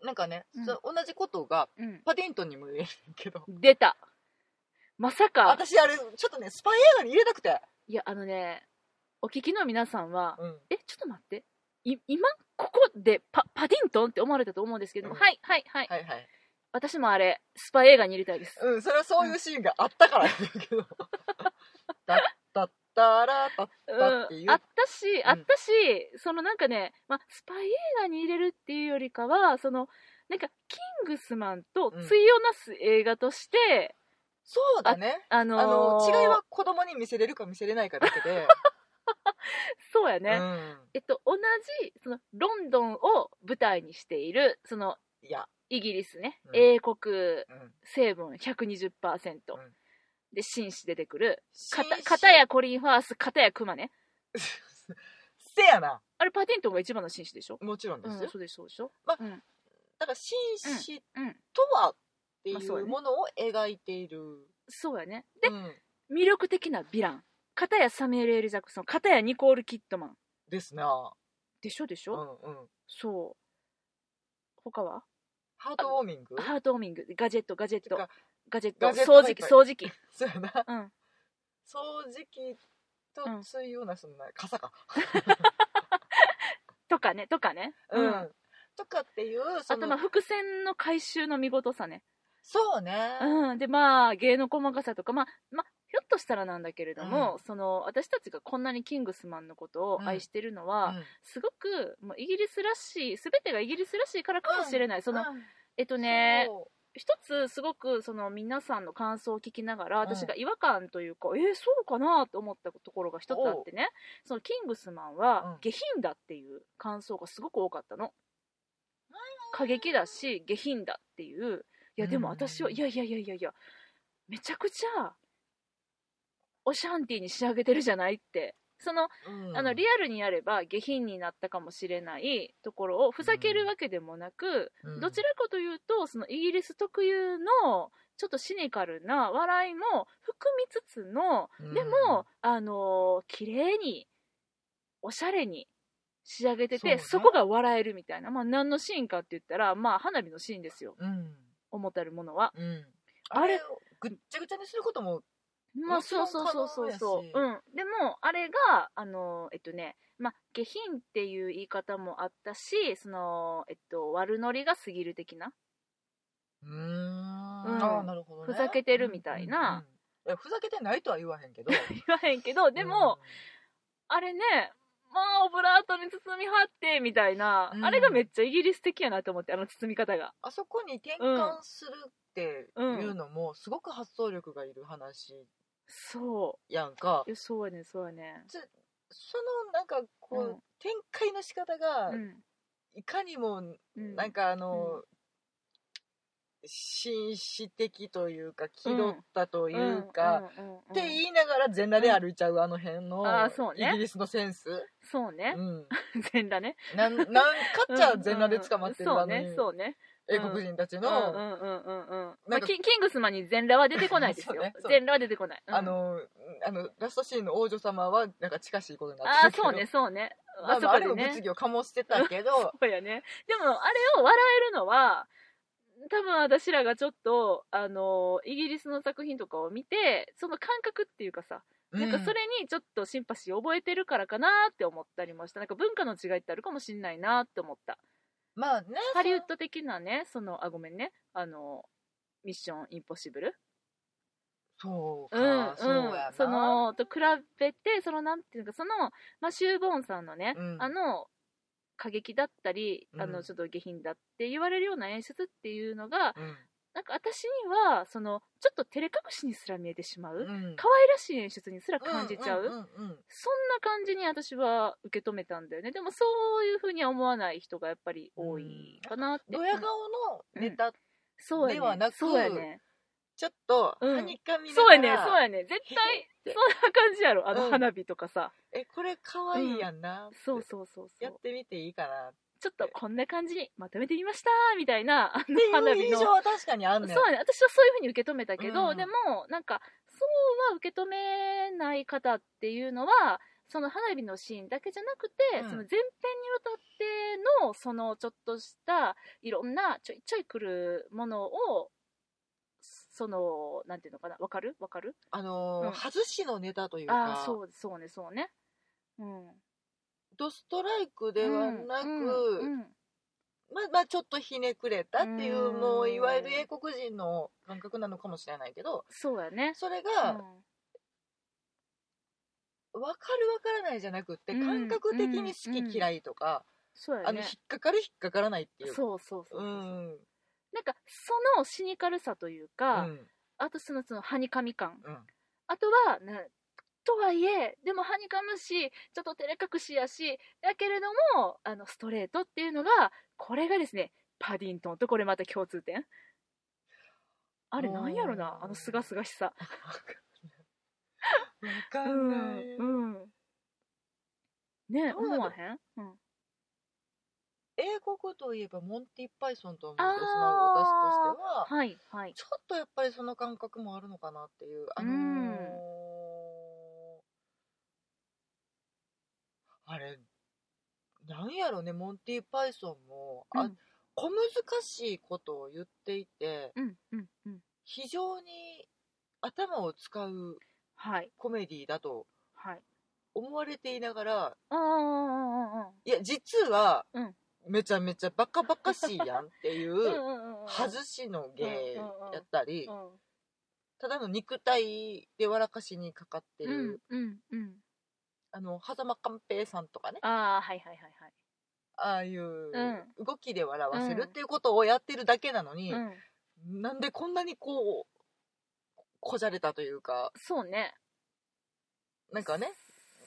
うなんかね、うん。同じことがパディントンにも言えるけど。出た。まさか。私あれちょっとねスパイ映画に入れたくて、いやあのねお聞きの皆さんはうん、えちょっと待って。い今ここでパパディントンって思われたと思うんですけども、うん。はいはいはい。はいはい私もあれスパイ映画に入れたいです。うんそれはそういうシーンがあったから。なんだけどだったったらたっうんたっていう、あったし、ん。あったしそのなんかね、まあ、スパイ映画に入れるっていうよりかはそのなんかキングスマンと対をなす映画として、そうだね。あのーあの違いは子供に見せれるか見せれないかだけで、そうやね、うん、えっと同じそのロンドンを舞台にしているそのいや、イギリスね、うん。英国うん、成分120%、うん。で紳士出てくる。かた紳士。片やコリン・ファース片やクマね。せやな。あれパティントンが一番の紳士でしょ？もちろんですよ、うん、そうでしょそうでしょ、まあうん。だから紳士うん、とはってあそうやね。うものを描いている、そうやね。で、うん。魅力的なヴィラン。片やサミュエル・エル・ジャクソン片やニコール・キットマン。ですな。でしょでしょ、うんうん。そう。他は？ハートウォーミング？ハートウォーミング。ガジェットガジェット。ガジェット掃除機掃除機。そうやな。うん。掃除機と対応なそのな傘か。とかねとかね。うん、とかっていうあとまあ伏線の回収の見事さねそうね、うん、でまあ芸の細かさとかまあまあひょっとしたらなんだけれども、その私たちがこんなにキングスマンのことを愛してるのは、うん。すごくもうイギリスらしい全てがイギリスらしいからかもしれない、そのうん。えっとねそ一つすごくその皆さんの感想を聞きながらうん。私が違和感というか、えーそうかなと思ったところが一つあってね。そのキングスマンうん。は下品だっていう感想がすごく多かったの、過激だし下品だっていういやでも私は、うんいやいやいやいやいやめちゃくちゃオシャンティーに仕上げてるじゃないって。そのううん。あのリアルにやれば下品になったかもしれないところをふざけるわけでもなく、うん。どちらかというとそのイギリス特有のちょっとシニカルな笑いも含みつつの、うん。でもあのー綺麗におしゃれに仕上げててそ,、こが笑えるみたいな、まあ、何のシーンかって言ったら、まあ、花火のシーンですよ。うん思ったるものは。うん。あれをぐっちゃぐちゃにすることもまあ、そうそうそうそう。そううん。でもあれがあのえっとねまあ下品っていう言い方もあったしそのえっと悪ノリが過ぎる的な。うーん。うん。ああなるほどね。ふざけてるみたいな。うんうんうん。いやふざけてないとは言わへんけど。言わへんけどでも、あれねまあオブラートに包みはってみたいな、うん。あれがめっちゃイギリス的やなと思ってあの包み方が。あそこに転換するっていうのもすごく発想力がいる話そやんか。ういやそうやねそうやねそのなんかこう、うん。展開の仕方がうん。いかにもうん。なんかあの、紳士的というか気取ったというか、って言いながら全裸で歩いちゃうあの辺のあーそうね。イギリスのセンス、そうね。う、ん、全裸ね。なんなんかっちゃ全裸で捕まってるうんうんあのそうねそうね。英国人たちうんの、うんうんうんうん。まあ、キキングスマンに全裸は出てこないですよ。全裸は出てこない、うん。あのあのラストシーンの王女様はなんか近しいことになあってるけど。あそうねそうね。まああそまああれもこでね。物議を醸してたけど。そうやね。でもあれを笑えるのは多分私らがちょっとあのイギリスの作品とかを見てその感覚っていうかさなんかそれにちょっとシンパシーを覚えてるからかなって思ったりもした。なんか文化の違いってあるかもしんないなって思った。まあねハリウッド的なねそのあごめんね。あのミッションインポッシブル。そううんうやな。そのと比べてそのなんていうかその、まあ、シューボーンさんのね、うん。あの過激だったりあうん。のちょっと下品だって言われるような演出っていうのが、うん。なんか私にはそのちょっと照れ隠しにすら見えてしまう、うん。可愛らしい演出にすら感じちゃう,、んんうんうん。そんな感じに私は受け止めたんだよね。でもそういうふうには思わない人がやっぱり多いかなって、ドヤ顔のネタ、そうやね。ではなくそうやね。ちょっとうん。はにかみなそうやね。がらそうやね。絶対へそんな感じやろ？あのうん。花火とかさ、えこれかわいいやんなって。そうそうそうそやっうてみていいかなっちょっとこんな感じにまとめてみましたみたいなあのていう花火の。印象は確かにあんねん。そうやね私はそういうふうに受け止めたけど、うん。でもなんかそうは受け止めない方っていうのはその花火のシーンだけじゃなくて、うん。その前編にわたってのそのちょっとしたいろんなちょいちょい来るものをそのなんていうのかな？わかる？わかる？あのーうん。外しのネタというか。ああそうそうねそうね。うん。ドストライクではなく、うんうんまあまあちょっとひねくれたっていう、うん。もういわゆる英国人の感覚なのかもしれないけどそうやね。それうがん。分かる分からないじゃなくって、うん感覚的に好き嫌いとか、そうやね。あの引っかかる引っかからないっていうそうそうそうそう、うんなんかそのシニカルさというか、うん。あとそのそのはにかみ感。うん。あとはなとはいえでもはにかむしちょっと照れ隠しやしだけれどもあのストレートっていうのがこれがですねパディントンとこれまた共通点。あれなんやろなあのすがすがしさ。分かうんない、うんうなの？思わへん、英国といえばモンティ・パイソンと思ってしまう私としてははいはい。ちょっとやっぱりその感覚もあるのかなっていうあのーうんあれなんやろねモンティ・パイソンも、あうん。小難しいことを言っていてうんうんうん。非常に頭を使うはい。コメディだとはい。思われていながらあああああいや実はうんめちゃめちゃバカバカしいやんっていう 外しの芸やったりうんただの肉体で笑かしにかかってうるんうんうん。あの狭間寛平さんとかね。ああはいはいはいはい。ああいううん。動きで笑わせるっていうことをやってるだけなのに、うん。なんでこんなにこうこじゃれたというか。そうね。なんかね。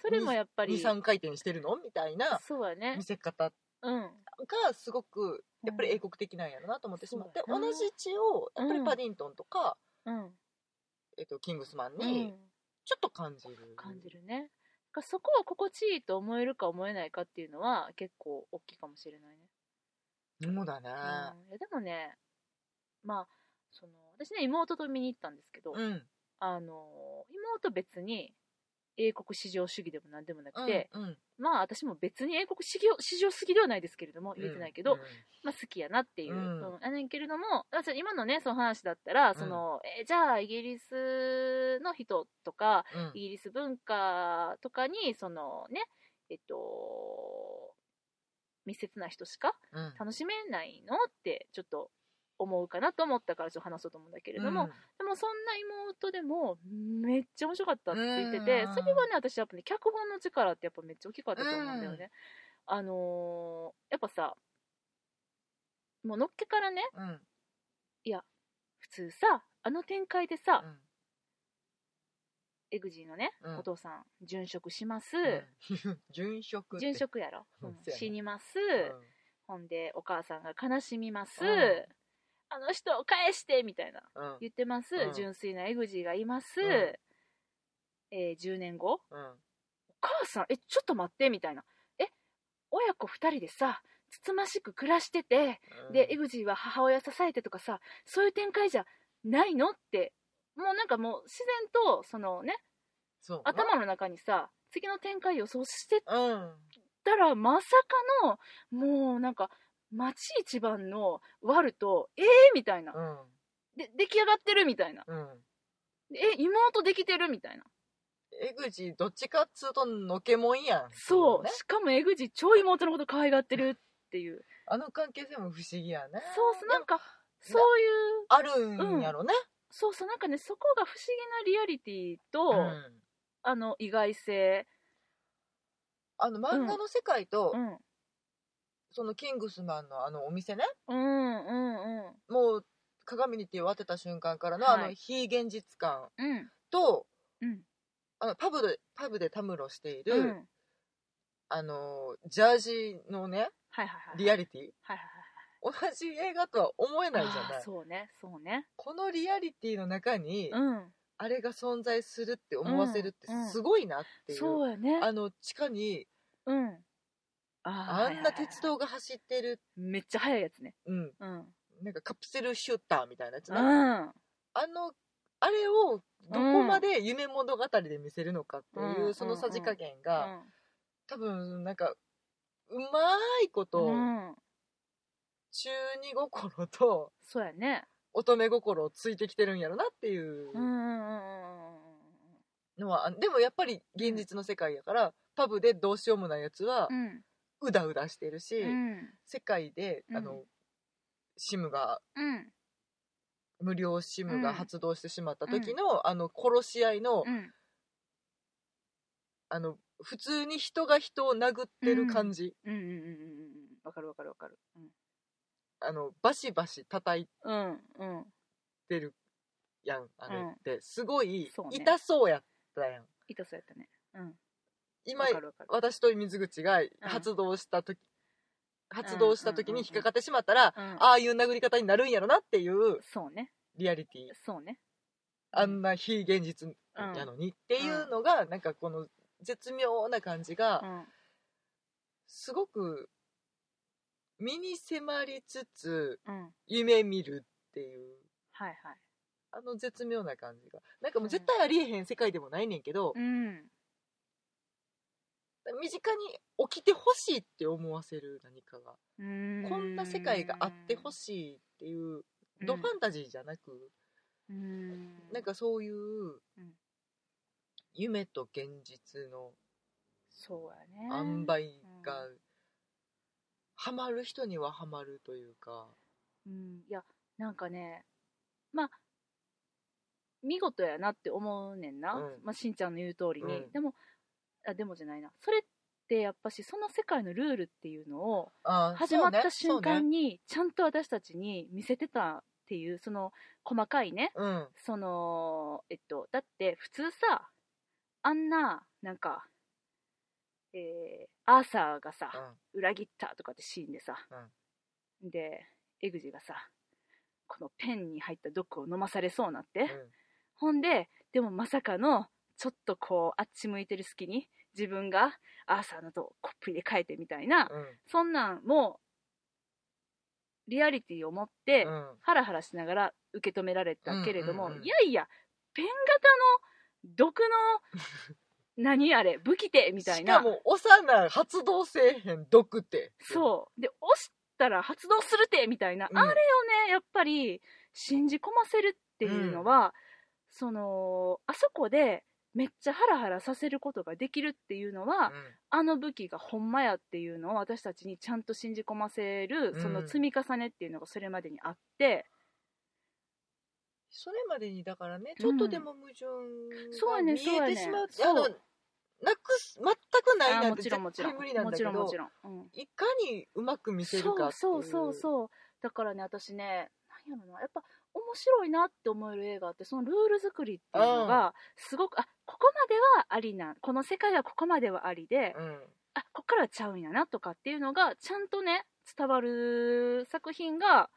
それもやっぱり23回転してるの？みたいな見せ方うんがすごくやっぱり英国的なんやろなと思ってしまって、同じ血をやっぱりうん。パディントンとか、うん。えっと、キングスマンうにん。ちょっと感じる、感じるね。そこは心地いいと思えるか思えないかっていうのは結構大きいかもしれないね。そうだね。うん、いやでもねまあその私ね妹と見に行ったんですけど、うん。あの妹別に英国至上主義でも何でもなくて、うんうん。まあ私も別に英国至上至上主義ではないですけれども言えてないけど、うん。まあ、好きやなっていう、うん。うん。やねんけれども今のねその話だったら、そのえじゃあイギリスの人とかうん。イギリス文化とかにそのねえっと密接な人しかうん。楽しめないのってちょっと思うかなと思ったからちょっと話そうと思うんだけれども、うん。でもそんな妹でもめっちゃ面白かったって言ってて、うんそれはね私やっぱね脚本の力ってやっぱめっちゃ大きかったと思うんだよね、あのーやっぱさもうのっけからねうん。普通さあの展開でさ、うん。エグジーのね、うん。お父さん殉職します、うん。殉職殉職やろ、うん。死にます、うん。ほんでお母さんが悲しみます、うんあの人を返してみたいな。うん。言ってます、うん。純粋なエグジーがいます、うん。えー10年後。うんお母さんえちょっと待ってみたいなえ親子2人でさつつましく暮らしてて、うん。でエグジーは母親支えてとかさそういう展開じゃないの？ってもうなんかもう自然とそのねそう。頭の中にさ次の展開予想してうん。たらまさかのもうなんか町一番のワルとえーみたいな。うん。で出来上がってるみたいな。うん。え妹できてるみたいな。江口どっちかっつうとのけもんやん。そう、ね。しかもエグジ超妹のこと可愛がってるっていう。あの関係性も不思議やね。そうそうなんかそういうあるんやろね。そうそうなんかねそこが不思議なリアリティと、うん。あの意外性。あの漫画の世界と、うんそのキングスマンのあのお店ね。うんうんうん。もう鏡に手を当てた瞬間からの、はい。あの非現実感うん。とうん。あのパブでパブでたむろしている、うん。はいあのジャージのねはいはいリアリティ。はいはい同じ映画とは思えないじゃない。そうねそうね。このリアリティの中に、うん。あれが存在するって思わせるってうんうん。すごいなっていう、そうやね。あの地下にうんあんな鉄道が走ってる、めっちゃ速いやつね。うん、うん。なんかカプセルシューターみたいなやつうな、ん。あのあれをどこまで夢物語で見せるのかっていう、うんそのさじ加減うが、ん。多分なんかうまいこと、うん。中二心とそうやね。乙女心をついてきてるんやろなっていううんうんうんうんのは、あでもやっぱり現実の世界やから、パブでどうしようもないやつはうんうだうだしてるし、うん。世界でうん。あの、シムがうん。無料シムうん。が発動してしまった時の、あの殺し合いの,、うん。あの普通に人が人を殴ってる感じ、わかるわかるわかる。あのバシバシ叩いてるやんあれうん。って、すごい痛そうやったやん。痛そうやったね。うん今わかるわかる。私と水口が発動した時、発動した時に引っかかってしまったら、うん。ああいう殴り方になるんやろなっていうそうね。リアリティ。そうね。あんな非現実やのにっていうのが、なんかこの絶妙な感じがうん。すごく身に迫りつつうん。夢見るっていう。はいはい。あの絶妙な感じが。なんかもう絶対ありえへん世界でもないねんけど、うん身近に起きてほしいって思わせる何かが。こんな世界があってほしいっていうドファンタジーじゃなく、うん。なんかそういううん。夢と現実のそうやね。塩梅がハマる人にはハマるというか。うん。いやなんかねまあ見事やなって思うねんな、うん。まあ、しんちゃんの言う通りに、うん。でもあでもじゃないな。それってやっぱしその世界のルールっていうのを始まった瞬間にちゃんと私たちに見せてたっていうその細かいねそうん。そのえっとだって普通さあんななんかえーアーサーがさ、裏切ったとかってシーンでさ、でエグジがさこのペンに入った毒を飲まされそうになって、うん。ほんででもまさかのちょっとこうあっち向いてる隙に自分がアーサーのとコップ入れ替えてみたいな、うん。そんなんもリアリティを持って、うん。ハラハラしながら受け止められたけれども、うんうんうんいやいやペン型の毒の 何あれ武器手みたいな。しかも押さな発動せえへん毒って。そう。で押したら発動するてみたいな、うん。あれをねやっぱり信じ込ませるっていうのは、そのあそこでめっちゃハラハラさせることができるっていうのは、うん。あの武器がほんまやっていうのを私たちにちゃんと信じ込ませる、うん。その積み重ねっていうのがそれまでにあって。それまでにだからねちょっとでも矛盾そうやねが見えてしまう,、そうやねあのなくす全くないあなんてもちろんもちろん。絶対無理なんもだけどもちろん、うん、いかにうまく見せるかそうそうそうそう。だからね私ね何やろなやっぱ面白いなって思える映画ってそのルール作りっていうのがすごく、あここまではありなこの世界はここまではありで、うん。あここからはちゃうんやなとかっていうのがちゃんとね伝わる作品が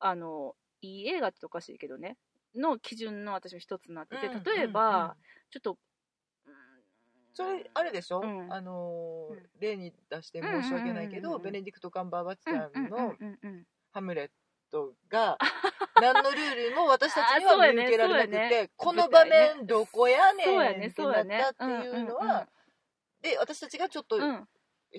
あのいい映画っておかしいけどねの基準の私も一つになっててうん例えば、ちょっと、うん。それあれでしょ、うん。あのーうん。例に出して申し訳ないけど、うんうんうんうん。ベネディクト・カンバーバッチうんさんのうんうんうんハムレットが 何のルールも私たちには見受けられなくて、ねこの場面どこやねんってなったっていうのは、で私たちがちょっと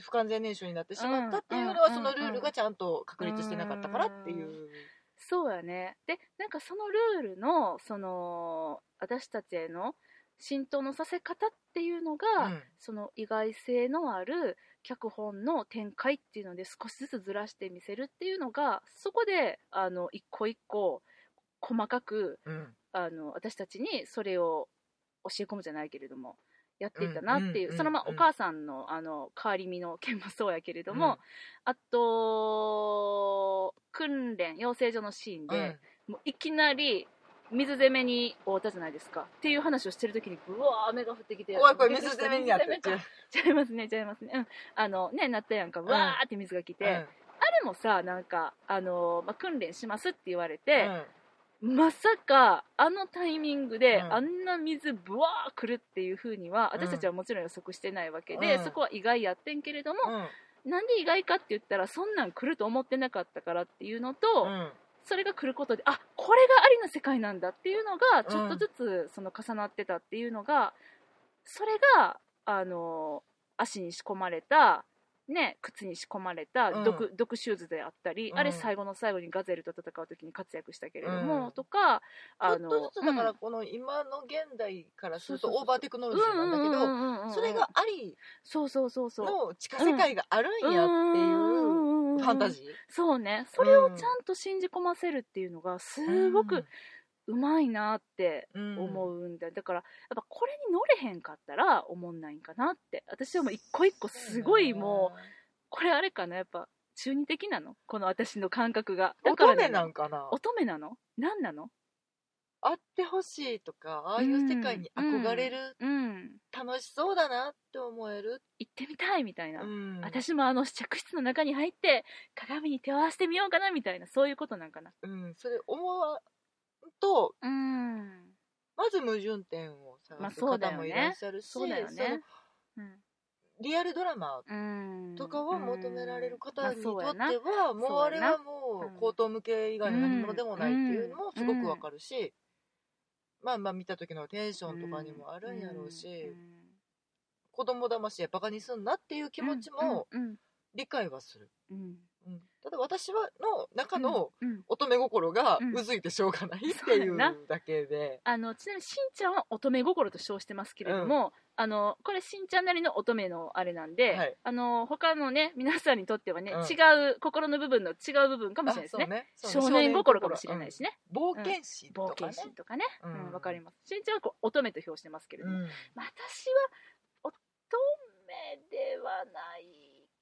不完全燃焼になってしまったっていうのは、うんそのルールがちゃんと確立してなかったからっていう。そうやね。でなんかそのルールのその私たちへの浸透のさせ方っていうのが、うん。その意外性のある脚本の展開っていうので少しずつずらしてみせるっていうのがそこであの一個一個細かくうんあの私たちにそれを教え込むじゃないけれどもやっていったなっていう、うんうんそのまお母さんのあの変わり身の件もそうやけれども、うん。あと訓練養成所のシーンで、もういきなり水攻めに遭ったじゃないですか。っていう話をしてる時にうわー雨が降ってきて怖い怖い水攻めになって。ちゃいますねちゃいますね。うん。あのねなったやんか。うわーって水が来て、あれもさなんかあの、まあ、訓練しますって言われて、まさかあのタイミングで、うん。あんな水ブワー来るっていう風には私たちはもちろん予測してないわけで、うん。そこは意外やってんけれども、うん。なんで意外かって言ったらそんなん来ると思ってなかったからっていうのと、うんそれが来ることであこれがありの世界なんだっていうのがちょっとずつその重なってたっていうのが、それがあの足に仕込まれた、ね、靴に仕込まれたうん。毒,、毒シューズであったり、うん。あれ最後の最後にガゼルと戦う時に活躍したけれども、うん。とかあちょっとずつだからうん。この今の現代からするとオーバーテクノロジーなんだけどそれがありそうそうそうそう。の地下世界があるんやっていうファンタジー？そうね。それをちゃんと信じ込ませるっていうのがすごくうまいなって思ううんだ、だからやっぱこれに乗れへんかったら思んないんかなって。私はもう一個一個すごいもうこれあれかな？やっぱ中二的なの？この私の感覚が。だから乙女なんかな？乙女なの？何なの？あってほしいとかああいう世界に憧れるうん。楽しそうだなって思える。行ってみたいみたいな、うん。私もあの試着室の中に入って鏡に手を合わせてみようかなみたいなそういうことなんかな。うん。それ思わんとうん。まず矛盾点をまあ探す方もいらっしゃるしそうだよね。リアルドラマうん。とかを求められる方にとってはもうあれはもうんう口頭向け以外の何物でもないっていうのもすごくわかるしまあまあ見た時のテンションとかにもあるんやろうし子供騙しやバカにすんなっていう気持ちもうん。理解はする、ただ私はの中のうんうん。乙女心がうん。うずいてしょうがないっていうそうやなだけで、あのちなみにしんちゃんは乙女心と称してますけれども、あのこれしんちゃんなりの乙女のあれなんで、はい。あの他のね皆さんにとってはね、うん。違う心の部分の違う部分かもしれないですね。あそう少年心かもしれないしね、うん冒険心と冒かね。険心とかね。ううんんわかります。しんちゃんはこう乙女と表してますけれども、私は乙女ではない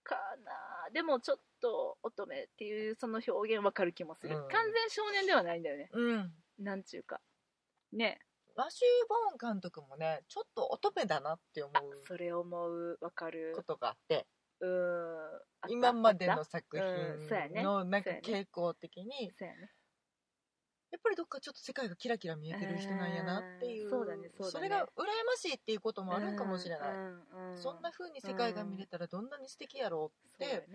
かな。でもちょっと乙女っていうその表現わかる気もする、うん。完全少年ではないんだよね。うん。なんちゅうか。ね。マシュー・ボーン監督もねちょっと乙女だなって思うそれ思う。わかる。ことがあって。うーん。今までの作品のなんか傾向的にそうやねやっぱりどっかちょっと世界がキラキラ見えてる人なんやなっていううん。そうだねそうだね。れが羨ましいっていうこともあるかもしれない、うんうんうんそんな風に世界が見れたらどんなに素敵やろうそうって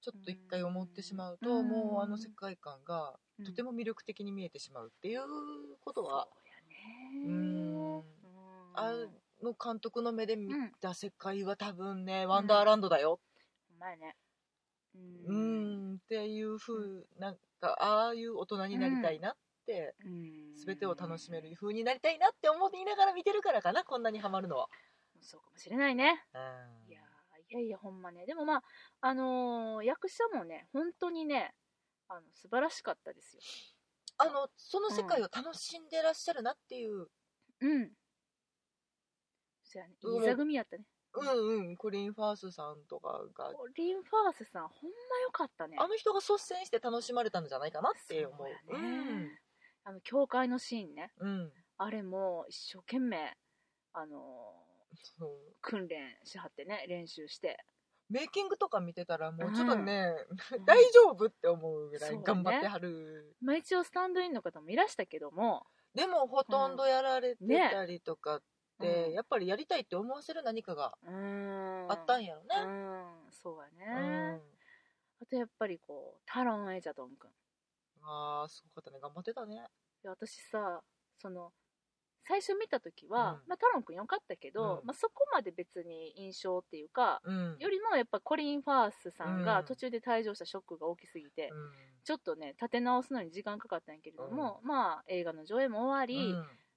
ちょっと一回思ってしまうと、うん。もうあの世界観がうん。とても魅力的に見えてしまうっていうことは、そうん。うん。あの監督の目で見うんた世界は多分ね、ワンダーランドだよ、ほんね。うん。っていう風なああいう大人になりたいなって、うん。全てを楽しめる風になりたいなって思いながら見てるからかなこんなにハマるのは、そうかもしれないね。うん。いやーいやいやほんまね。でもまああのー役者もね本当にねあの素晴らしかったですよ。あのその世界を楽しんでらっしゃるなっていう、うん。そやね。い座組やったねうんうんコリン・ファースさんとかが。リン・ファースさんほんまよかったね。あの人が率先して楽しまれたんじゃないかなって思う。そうやね。あの教会のシーンね。うん、うん、あれも一生懸命あのー訓練しはってね練習して。メイキングとか見てたらもうちょっとね、うん。大丈夫って思うぐらい頑張ってはる、まあ一応スタンドインの方もいらしたけども。でもほとんどやられてたりとかって、うん。やっぱりやりたいって思わせる何かがあったんやろうね。ん。そうやうん。ね、あとやっぱりこうタロン・エジャドン君ああすごかったね。頑張ってたね。私さその最初見た時は、うん。まあ、タロン君よかったけど、うん。まあ、そこまで別に印象っていうかうん。よりもやっぱコリン・ファースさんうん。が途中で退場したショックが大きすぎて、うん。ちょっとね立て直すのに時間かかったんやけれども、まあ映画の上映も終わり、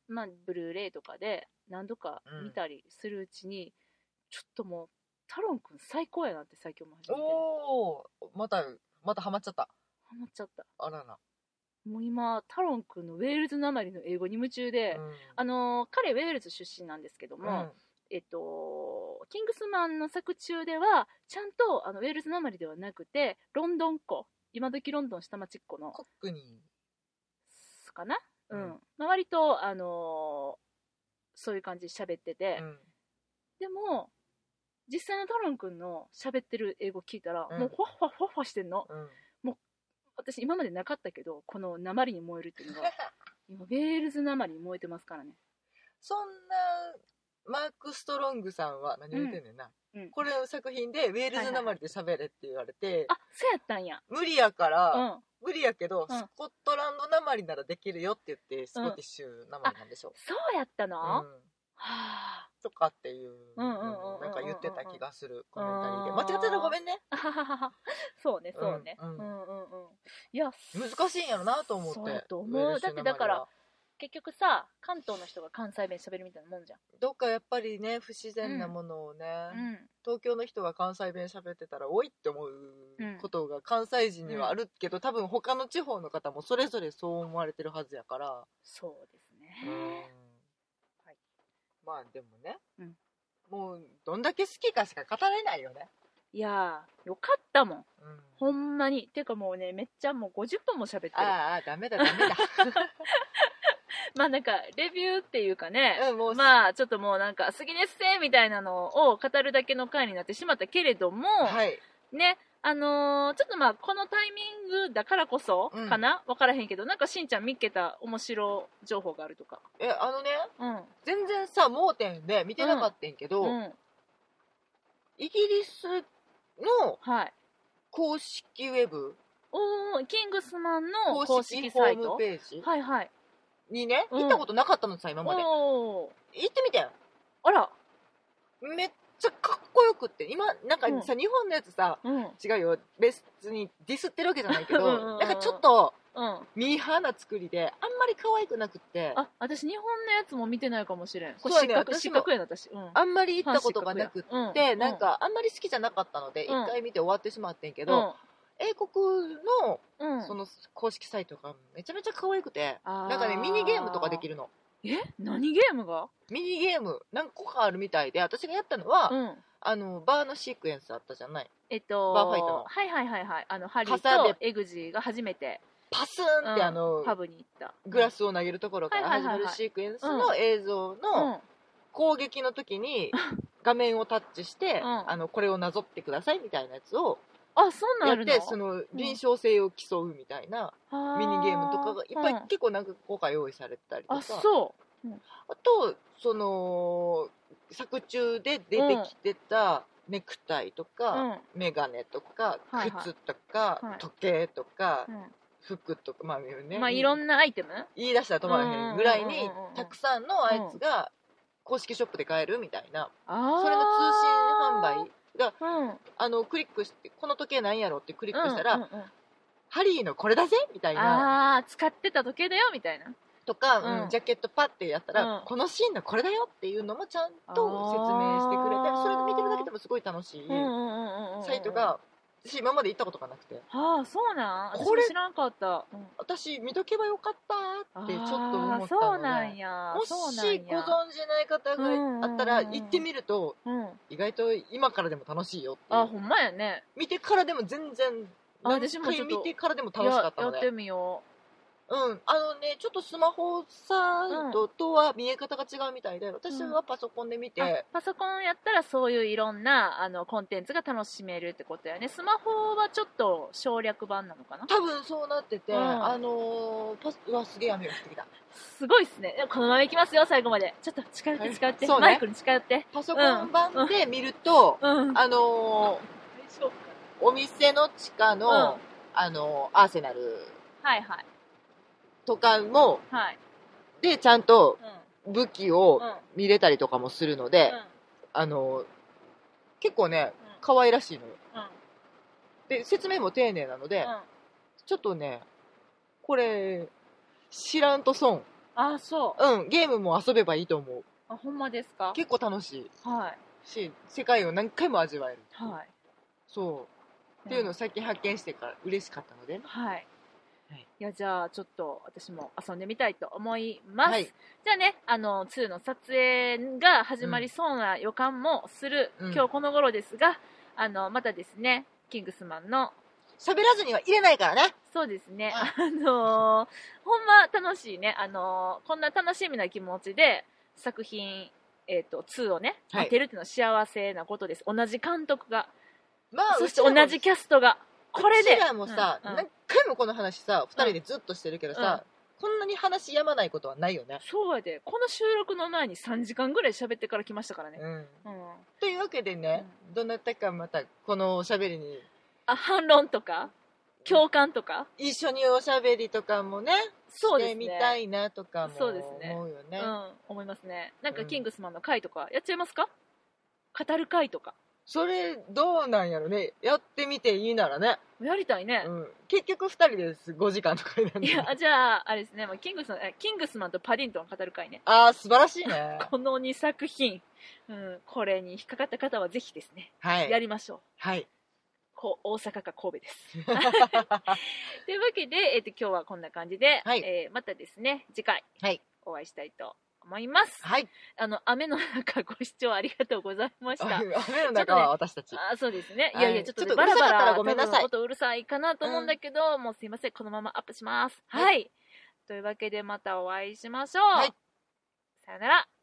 まあ、ブルーレイとかで何度か見たりするうちに、ちょっともうタロン君最高やなって最近思い始めて。おおまたまたハマっちゃった。ハマっちゃった。あらら。もう今タロン君のウェールズなまりの英語に夢中で、うん。あのー彼ウェールズ出身なんですけども、うん。えっと、キングスマンの作中ではちゃんとあのウェールズなまりではなくてロンドンっ子今時ロンドン下町っ子のコックに。かな、うん。うん。まあ、割と、あのーそういう感じで喋ってて、うん。でも実際のタロン君の喋ってる英語聞いたら、うん。もうファッファッファッファしてんの。うん。私今までなかったけどこの鉛に燃えるっていうのが 今ウェールズ鉛に燃えてますからね。そんなマーク・ストロングさんは何を言ってんねんな、うん。これの作品でウェールズなまりで喋れって言われて、あそうやったんや。無理やから、うん。無理やけど、うん。スコットランドなまりならできるよって言ってスコティッシュなまりなんでしょそうやったの、う、はんあ。とかっていううんうんうんうんうん。なんか言ってた気がするコメンタリーで。間違ってたらごめんね。あはははそうねそうね、う、うんんうん。うんうんいや難しいんやろなと思って。そうやと思う。ウェールズなまりはだってだから結局さ関東の人が関西弁喋るみたいなもんじゃん。どっかやっぱりね不自然なものをね、うん。東京の人が関西弁喋ってたらおいって思ううんことが関西人にはあるけど、多分他の地方の方もそれぞれそう思われてるはずやから、そうですね、うん。はいまあでもね、うん。もうどんだけ好きかしか語れないよね、いやーよかったもん。うん。ほんまに。てかもうねめっちゃもう50分も喋ってる。ああダメだダメだ まあなんかレビューっていうかね、うんもうまあちょっともうなんか好きですせみたいなのを語るだけの回になってしまったけれども、はい。ねあのーちょっとまあこのタイミングだからこそうん。かな、分からへんけどなんかしんちゃん見っけた面白情報があるとか。えあのねうん。全然さ盲点で見てなかったんけど、うんイギリスのはい。公式ウェブ。おーキングスマンの公公式ホーム式サイトページ。はいはいにねうん。行ったことなかったのさ今まで。おー行ってみて。あら。めっちゃかっこよくって。今なんかさ、日本のやつさうん。違うよ。別にディスってるわけじゃないけどうんうんうんなんかちょっとうん。ミーハーな作りであんまり可愛くなくって。あ私日本のやつも見てないかもしれん。これそうやね。失格、私も失格やな私、うん、あんまり行ったことがなくって、うん。なんかあんまり好きじゃなかったので一、うん。回見て終わってしまってんけけど、英国のうん、その公式サイトがめちゃめちゃ可愛くて、なんかねミニゲームとかできるの。え？何ゲームが？ミニゲーム何個かあるみたいで私がやったのは、うん。あのバーのシークエンスあったじゃない？えっとバーファイトの。はいはいはいはい。あのハリーとエグジーが初めて、パスーンって、うん。あのパブに行った。グラスを投げるところから始まるシークエンスの映像うん。の攻撃の時に 画面をタッチして、うん。あのこれをなぞってくださいみたいなやつをあそんなんやっあるのてその臨床性を競うみたいなミニゲームとかがいっぱい、うん結構何個か用意されてたりとか。あそあとその作中で出てきてたネクタイとうか、うん。メガネとか、はいはい。靴とか、はい。時計とか、う服とかまあね。ん、まあいろんなアイテム？言い出したら止まらへんぐらいにうんうんうんうんたくさんのあいつが公式ショップで買えるみたいな、あそれの通信販売が販うん。あのクリックしてこの時計なんやろってクリックしたら、うんうんうん。ハリーのこれだぜ？みたいな。ああ使ってた時計だよみたいな。とか、うんうん。ジャケットパッてやったら、うん。このシーンのこれだよっていうのもちゃんと説明してくれてそれで見てるだけでもすごい楽しいサイトが私今まで行ったことがなくて。ああそうなん。私これも知らんかった、うん。私見とけばよかったってちょっと思ったあーそうのでなんや。もしご存じない方があったら行ってみるとうん。意外と今からでも楽しいよってあほんまやね。見てからでも全然あ何回見てからでも楽しかったので。やってみようん、あのね、ちょっとスマホサイトとは見え方が違うみたいで、私はパソコンで見て、あパソコンやったらそういういろんなあのコンテンツが楽しめるってことやね。スマホはちょっと省略版なのかな？多分そうなってて、うん。あのーパス、うわ、すげえ雨が降ってきた。すごいっすね。このままいきますよ最後まで。ちょっと近寄って近寄って、そうね。マイクに近寄って。パソコン版で見ると、うん。あのーお店の地下の、うん。あのーアーセナル。はいはいとかも、はい。で、ちゃんとうん。武器をうん。見れたりとかもするので、うん。あのー結構ね、うん。可愛らしいのよ。うん。で、説明も丁寧なので、うん。ちょっとね、これ、知らんと損。あそう。うん、ゲームも遊べばいいと思う。あほんまですか？結構楽しい。はい。し、世界を何回も味わえる。はい。そう。っていうのをさっき発見してから嬉しかったのでね。はい、はい。い、やじゃあちょっと私も遊んでみたいと思います、はい。じゃあねあの2の撮影が始まりそうな予感もする、うん。今日この頃ですがあのまたですねキングスマンの喋らずには入れないからね。そうですね、うあのーほんま楽しいね、あのーこんな楽しみな気持ちで作品、えっと2をね、はい。見てるっていうのは幸せなことです。同じ監督が。まあ、そして同じキャストがこれでうちらもさ、うんうん。何回もこの話さ、二人でずっとしてるけどさ、こんなに話やまないことはないよね。そうやで。この収録の前に3時間ぐらい喋ってから来ましたからね、うん。うん、というわけでね、どなたかまたこのおしゃべりに。あ反論とか共感とか？一緒におしゃべりとかもね、そうですね。してみたいなとかもそうですね。思うよね。うん、思いますね。なんかうんキングスマンの回とかやっちゃいますか？語る回とかそれどうなんやろね。やってみていいならね。やりたいね、うん、結局2人です。5時間とかになるんでいやじゃああれですね、まあ、キングスマンえキングスマンとパディントンを語る回ね。ああ素晴らしいね。この2作品、うん、これに引っかかった方はぜひですね、はい。やりましょう。はい。こう大阪か神戸です。というわけで、えー、と今日はこんな感じで、はい。えーまたですね。次回はい。お会いしたいと思いますはいあの雨の中ご視聴ありがとうございました 雨の中は私たち、あーそうですね。いはいやいや、ちょっと,、ねちょっとバラバラらごめんなさい多分音うるさいかなと思うんだけど、もうすいません、このままアップします。はい。というわけでまたお会いしましょう。はいさよなら。